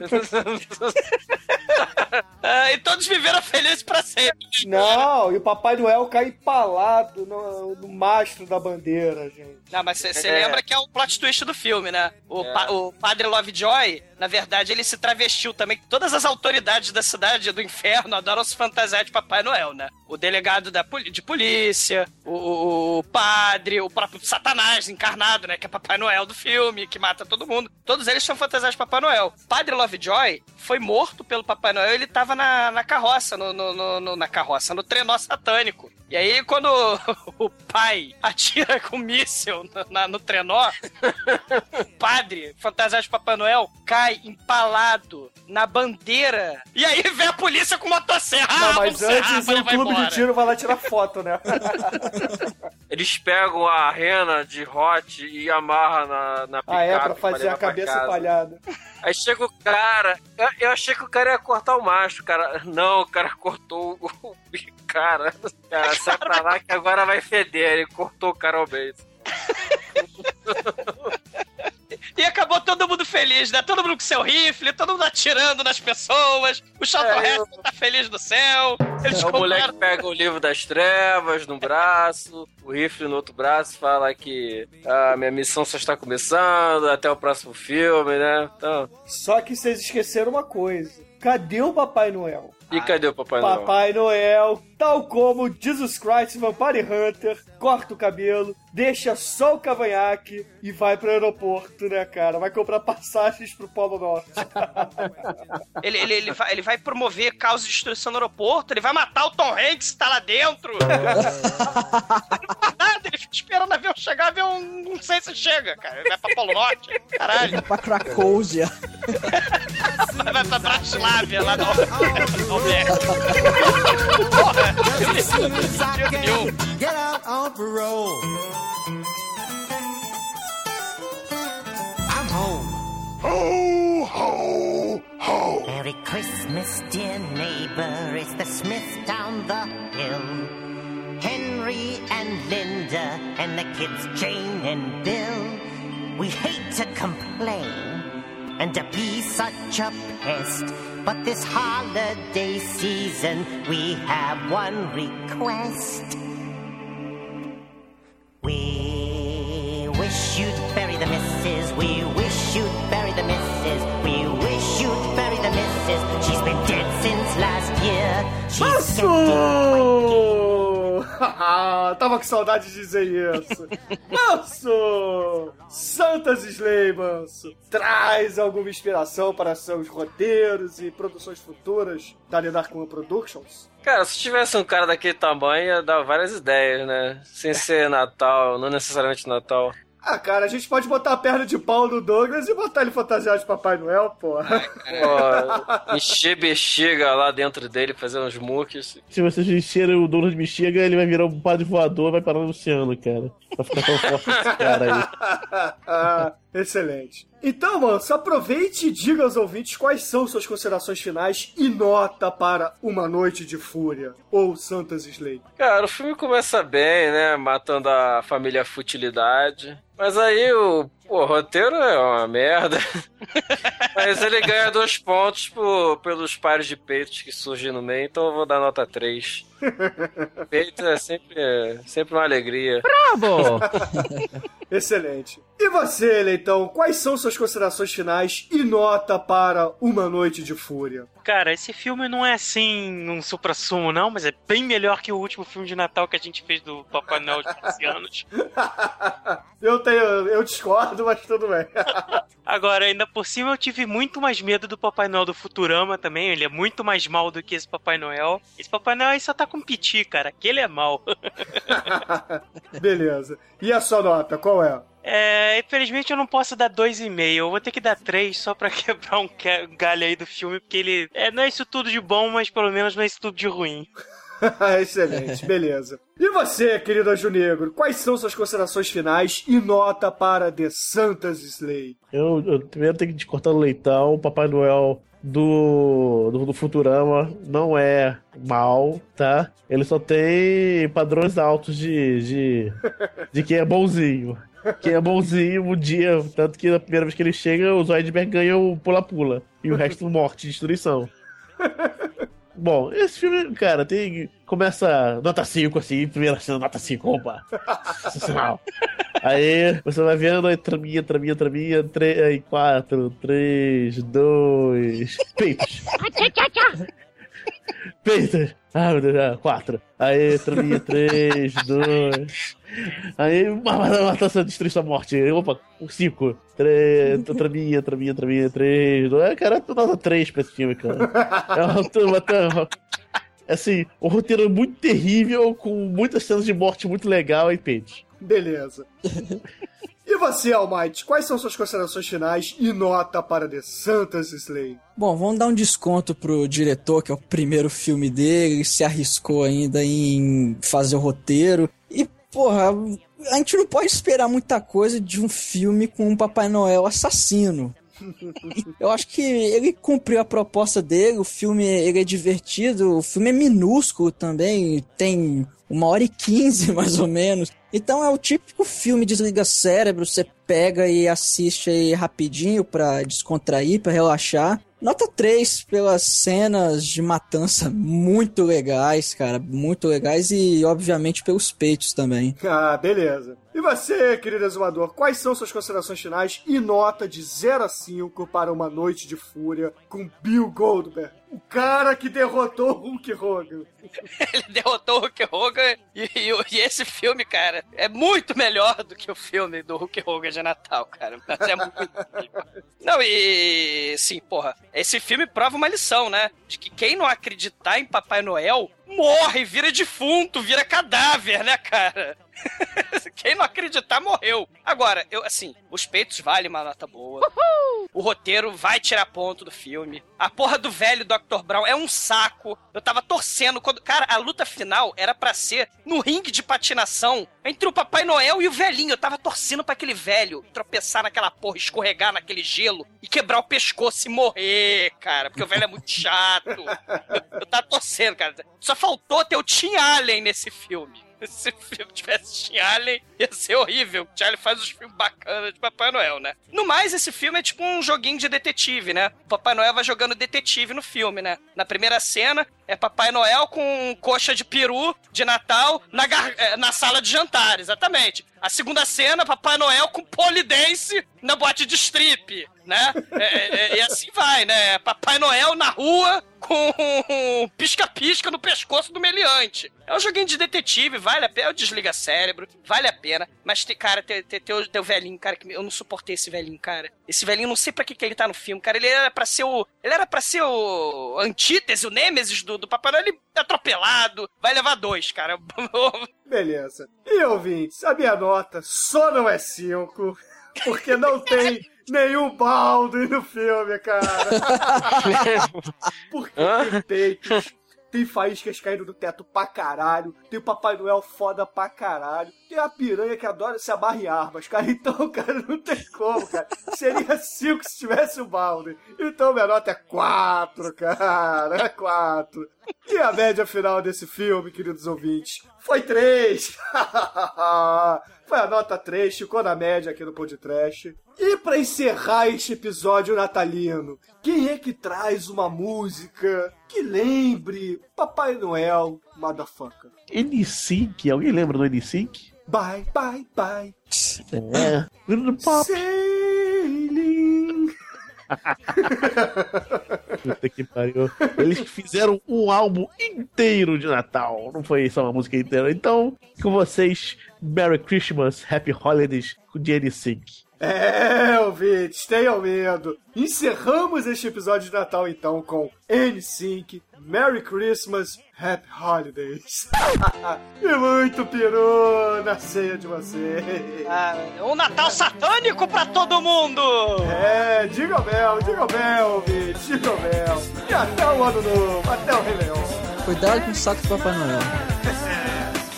Ah, e todos viveram felizes pra sempre. Não, e o Papai Noel cai empalado no, no mastro da bandeira, gente. Não, mas você É. lembra que é o plot twist do filme, né? O, É. pa- o padre Lovejoy, na verdade, ele se travestiu também. Todas as autoridades da cidade do inferno adoram se fantasiar de Papai Noel, né? O delegado da, poli- de polícia, o, o- padre, o próprio Satanás encarnado, né? Que é Papai Noel do filme, que mata todo mundo. Todos eles são fantasiados de Papai Noel. Padre Lovejoy foi morto pelo Papai Noel ele tava na, na carroça, no, no- no- na carroça, no trenó satânico. E aí, quando o pai atira com míssil no, na- no trenó, o padre, fantasiado de Papai Noel, cai empalado na bandeira. E aí vem a polícia com motosserra. Não, Ah, mas antes o clube embora. de tiro vai lá tirar foto, né? Eles pegam a rena de Hot e amarram na, na picape ah, é, pra fazer levar a cabeça pra casa. palhada. Aí chega o cara. Eu, eu achei que o cara ia cortar o macho, cara. Não, o cara cortou o, o cara. Cara, sai pra lá que agora vai feder. Ele cortou o cara ao beijo. E acabou todo mundo feliz, né? Todo mundo com seu rifle, todo mundo atirando nas pessoas. O Charlton É, Heston tá feliz do céu. Eles É, o moleque pega o livro das trevas no braço, o rifle no outro braço, fala que a minha missão só está começando, até o próximo filme, né? Então, Só que vocês esqueceram uma coisa. Cadê o Papai Noel? E cadê o Papai Noel? Papai Noel, tal como Jesus Christ Vampire Hunter, corta o cabelo, deixa só o cavanhaque e vai pro aeroporto, né, cara? Vai comprar passagens pro Polo Norte. Ele, ele, ele, vai, ele vai promover caos de destruição no aeroporto, ele vai matar o Tom Hanks que tá lá dentro. ele não faz nada, ele fica esperando o avião chegar, o avião não sei se chega, cara. Ele vai pra Polo Norte, caralho. Vai pra Cracóvia. Vai pra Bratislava, lá no... no Porra, eu não sentido nenhum. Get out on parole. I'm home. Ho, ho, ho. Merry Christmas, dear neighbor. It's the Smith down the hill. Henry and Linda and the kids Jane and Bill. We hate to complain and to be such a pest. But this holiday season we have one request. We wish you'd bury the missus. We wish you'd bury the missus. We wish you'd bury the missus. She's been dead since last year. She's Manso! Tava com saudade de dizer isso. Manso! Santas Slay, Manso! Traz alguma inspiração para seus roteiros e produções futuras da Lenarcuma Productions? Cara, se tivesse um cara daquele tamanho, ia dar várias ideias, né? Sem ser Natal, não necessariamente Natal. Ah, cara, a gente pode botar a perna de pau no Douglas e botar ele fantasiado de Papai Noel, porra. Pô, encher bexiga lá dentro dele, fazer uns muques. Se vocês encherem o dono de bexiga, ele vai virar um padre voador vai parar no oceano, cara. Vai ficar tão forte esse cara aí. Ah, Excelente. Então, mano, só aproveite e diga aos ouvintes quais são suas considerações finais e nota para Uma Noite de Fúria ou Santas Slay. Cara, o filme começa bem, né? Matando a família Futilidade. Mas aí o, pô, o roteiro é uma merda. Mas ele ganha dois pontos por, pelos pares de peitos que surgem no meio, então eu vou dar nota 3. Peito é sempre, é sempre uma alegria. Bravo! Excelente. E você, Leitão, quais são suas considerações finais e nota para Uma Noite de Fúria? Cara, esse filme não é assim um supra-sumo, não, mas é bem melhor que o último filme de Natal que a gente fez do Papai Noel de 15 anos. Eu tenho, eu discordo, mas tudo bem. Agora, ainda por cima, eu tive muito mais medo do Papai Noel do Futurama também. Ele é muito mais mal do que esse Papai Noel. Esse Papai Noel aí só tá com piti, cara. Aquele é mal. Beleza. E a sua nota, qual é? É, infelizmente eu não posso dar 2,5. Eu vou ter que dar 3 só pra quebrar um galho aí do filme, porque ele é, não é isso tudo de bom, mas pelo menos não é isso tudo de ruim. Excelente, beleza. E você, querido Anjo Negro, quais são suas considerações finais e nota para The Santa's Slay? Eu, eu primeiro tenho que te cortar no leitão. O Papai Noel do, do, do Futurama não é mal, tá? Ele só tem padrões altos de, de, de quem é bonzinho. Quem é bonzinho, um dia, tanto que na primeira vez que ele chega, o Zoidberg ganha o pula-pula. E o resto morte destruição. Bom, esse filme, cara, tem. Começa nota 5, assim, primeira cena, nota 5, opa! Sensacional. Aí você vai vendo, aí traminha, traminha, traminha, 3, aí 4, 3, 2. Peitos! Peitos! Ah, meu Deus, ah, 4. Aí traminha, 3, 2. Aí matação, destruição, morte. Opa, 5. 3, traminha, traminha, traminha, 3, 2. Cara, nota 3 pra esse filme, cara. É uma turma tão. Assim, o roteiro é muito terrível, com muitas cenas de morte muito legal e peitos. Beleza. E você, Almighty, quais são suas considerações finais e nota para The Santa's Slay? Bom, vamos dar um desconto pro diretor, que é o primeiro filme dele, ele se arriscou ainda em fazer o roteiro. E, porra, a gente não pode esperar muita coisa de um filme com um Papai Noel assassino. Eu acho que ele cumpriu a proposta dele, o filme ele é divertido, o filme é minúsculo também, tem uma hora e quinze mais ou menos. Então é o típico filme desliga cérebro, você pega e assiste aí rapidinho pra descontrair, pra relaxar. Nota 3 pelas cenas de matança muito legais, cara, muito legais e obviamente pelos peitos também. Ah, beleza. E você, querido exumador, quais são suas considerações finais e nota de 0 a 5 para uma noite de fúria com Bill Goldberg? O cara que derrotou Hulk Hogan. Ele derrotou Hulk Hogan e, e e esse filme, cara, é muito melhor do que o filme do Hulk Hogan de Natal, cara. Mas é muito. Não, e sim, porra, esse filme prova uma lição, né? De que quem não acreditar em Papai Noel morre, vira defunto, vira cadáver, né, cara? Quem não acreditar morreu. Agora, eu assim, os peitos valem uma nota boa. O roteiro vai tirar ponto do filme. A porra do velho Dr. Brown é um saco. Eu tava torcendo quando, cara, a luta final era pra ser no ringue de patinação entre o Papai Noel e o velhinho. Eu tava torcendo pra aquele velho tropeçar naquela porra, escorregar naquele gelo e quebrar o pescoço e morrer, cara, porque o velho é muito chato. Eu, eu tava torcendo, cara. Só faltou ter o Tim Allen nesse filme. Se o filme tivesse Tim Allen, ia ser horrível. O Tim faz os filmes bacanas de Papai Noel, né? No mais, esse filme é tipo um joguinho de detetive, né? O Papai Noel vai jogando detetive no filme, né? Na primeira cena, é Papai Noel com coxa de peru de Natal na, gar- eh, na sala de jantar, exatamente. A segunda cena, Papai Noel com polidense na boate de strip, né? É, é, é, e assim vai, né? Papai Noel na rua com pisca-pisca no pescoço do meliante. É um joguinho de detetive, vale a pena. Desliga cérebro, vale a pena. Mas, tem, cara, tem, tem o, tem o velhinho, cara, que eu não suportei esse velhinho, cara. Esse velhinho, não sei pra que, que ele tá no filme, cara. Ele era pra ser o. Ele era pra ser o antítese, o Nêmesis do, do Papai Noel. Ele é atropelado. Vai levar dois, cara. Beleza. E ouvintes, a minha nota só não é 5, porque não tem nenhum balde no filme, cara. porque tem peitos, tem faíscas caindo do teto pra caralho, tem o Papai Noel foda pra caralho, tem a piranha que adora se amarrar em armas, cara. Então, cara, não tem como, cara. Seria 5 se tivesse o balde. Então minha nota é 4, cara. É 4. E a média final desse filme, queridos ouvintes, foi 3. foi a nota 3, ficou na média aqui no podcast. E pra encerrar este episódio natalino, quem é que traz uma música que lembre Papai Noel, motherfucker? N5, alguém lembra do N5? Bye, bye, bye. É. Pop. Sailing. Puta que pariu. Eles fizeram um álbum inteiro de Natal. Não foi só uma música inteira. Então, com vocês, Merry Christmas, Happy Holidays com N5. É, ouvintes, tenham medo. Encerramos este episódio de Natal então com N5, Merry Christmas, Happy Holidays. e muito peru na ceia de vocês. Ah, um Natal satânico pra todo mundo! É, diga o Bel, diga o Bel, ouvintes, diga o Bel. E até o ano novo, até o Rei Leão. Cuidado com o saco do Papai Noel.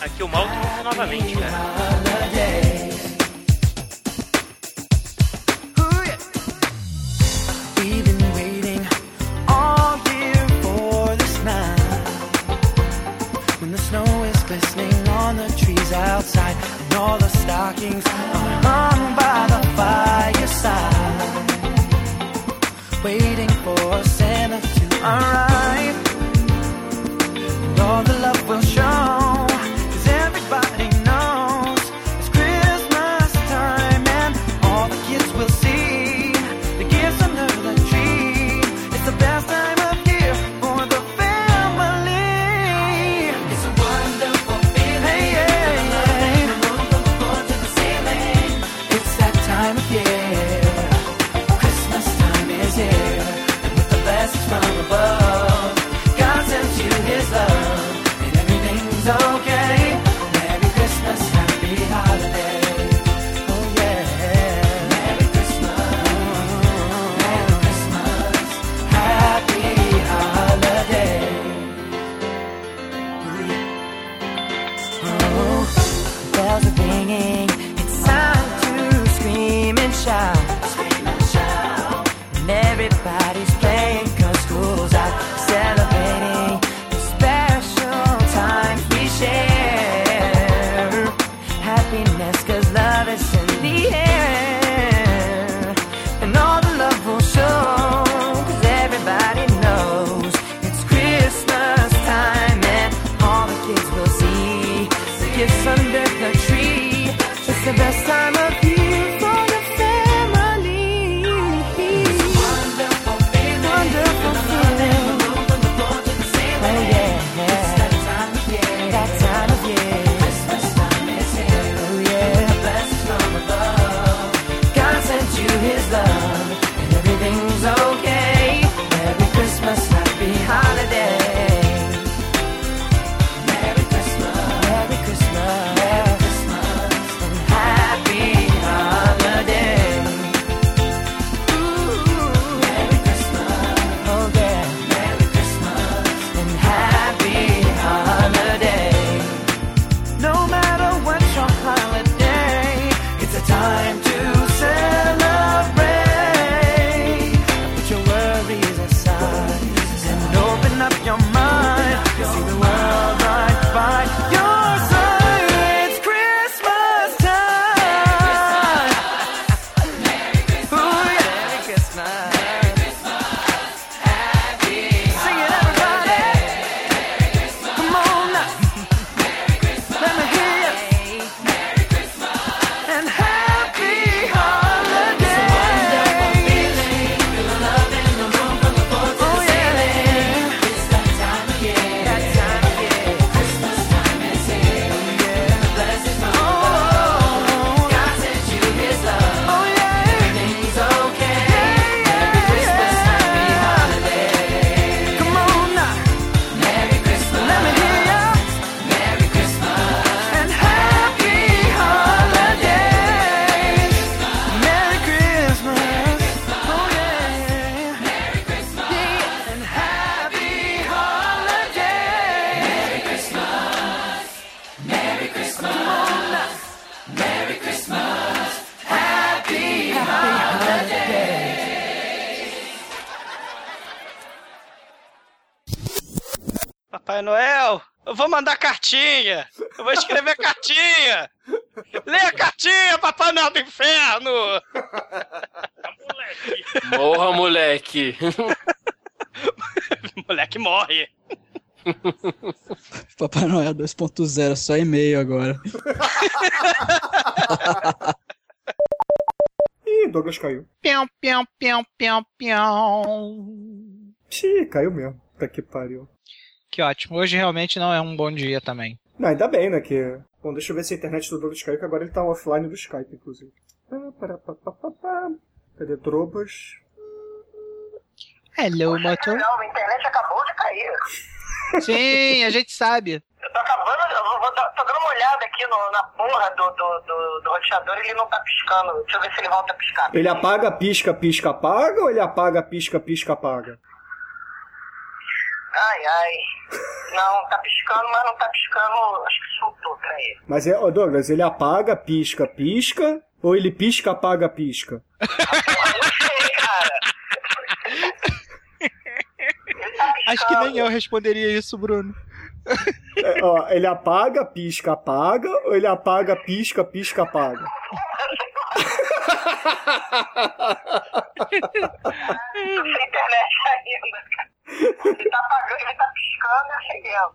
Aqui o mal triunfa novamente, cara. All the stockings are hung by the fireside, waiting for Santa to arrive and all the love will show. Morra, moleque. Moleque morre. Papai Noel 2.0, só e-mail agora. Ih, Douglas caiu. Pião, pião, pião, pião, pião. Ih, caiu mesmo. Puta que pariu. Que ótimo. Hoje realmente não é um bom dia também. Não, ainda bem, né? Que... Bom, deixa eu ver se a internet do Douglas caiu, que agora ele tá offline do Skype, inclusive. Pá, pará, pá, pá, pá, pá. Cadê Drobas? Hello, motor. Não, a internet acabou de cair. Sim, a gente sabe. Eu tô acabando, eu vou, dar- tô dando uma olhada aqui no- na porra do, do, do, do roteador e ele não tá piscando. Deixa eu ver se ele volta a piscar. Ele apaga, pisca, pisca, apaga ou ele apaga, pisca, pisca, apaga? Ai, ai. Não, tá piscando, mas não tá piscando. Acho que soltou pra ele. Mas é, ô Douglas, ele apaga, pisca, pisca? Ou ele pisca, apaga, pisca? Acho que nem eu responderia isso, Bruno. É, ó, ele apaga, pisca, apaga? Ou ele apaga, pisca, pisca, apaga? Sem internet ainda, cara. Ele tá apagando, ele tá piscando e acendendo.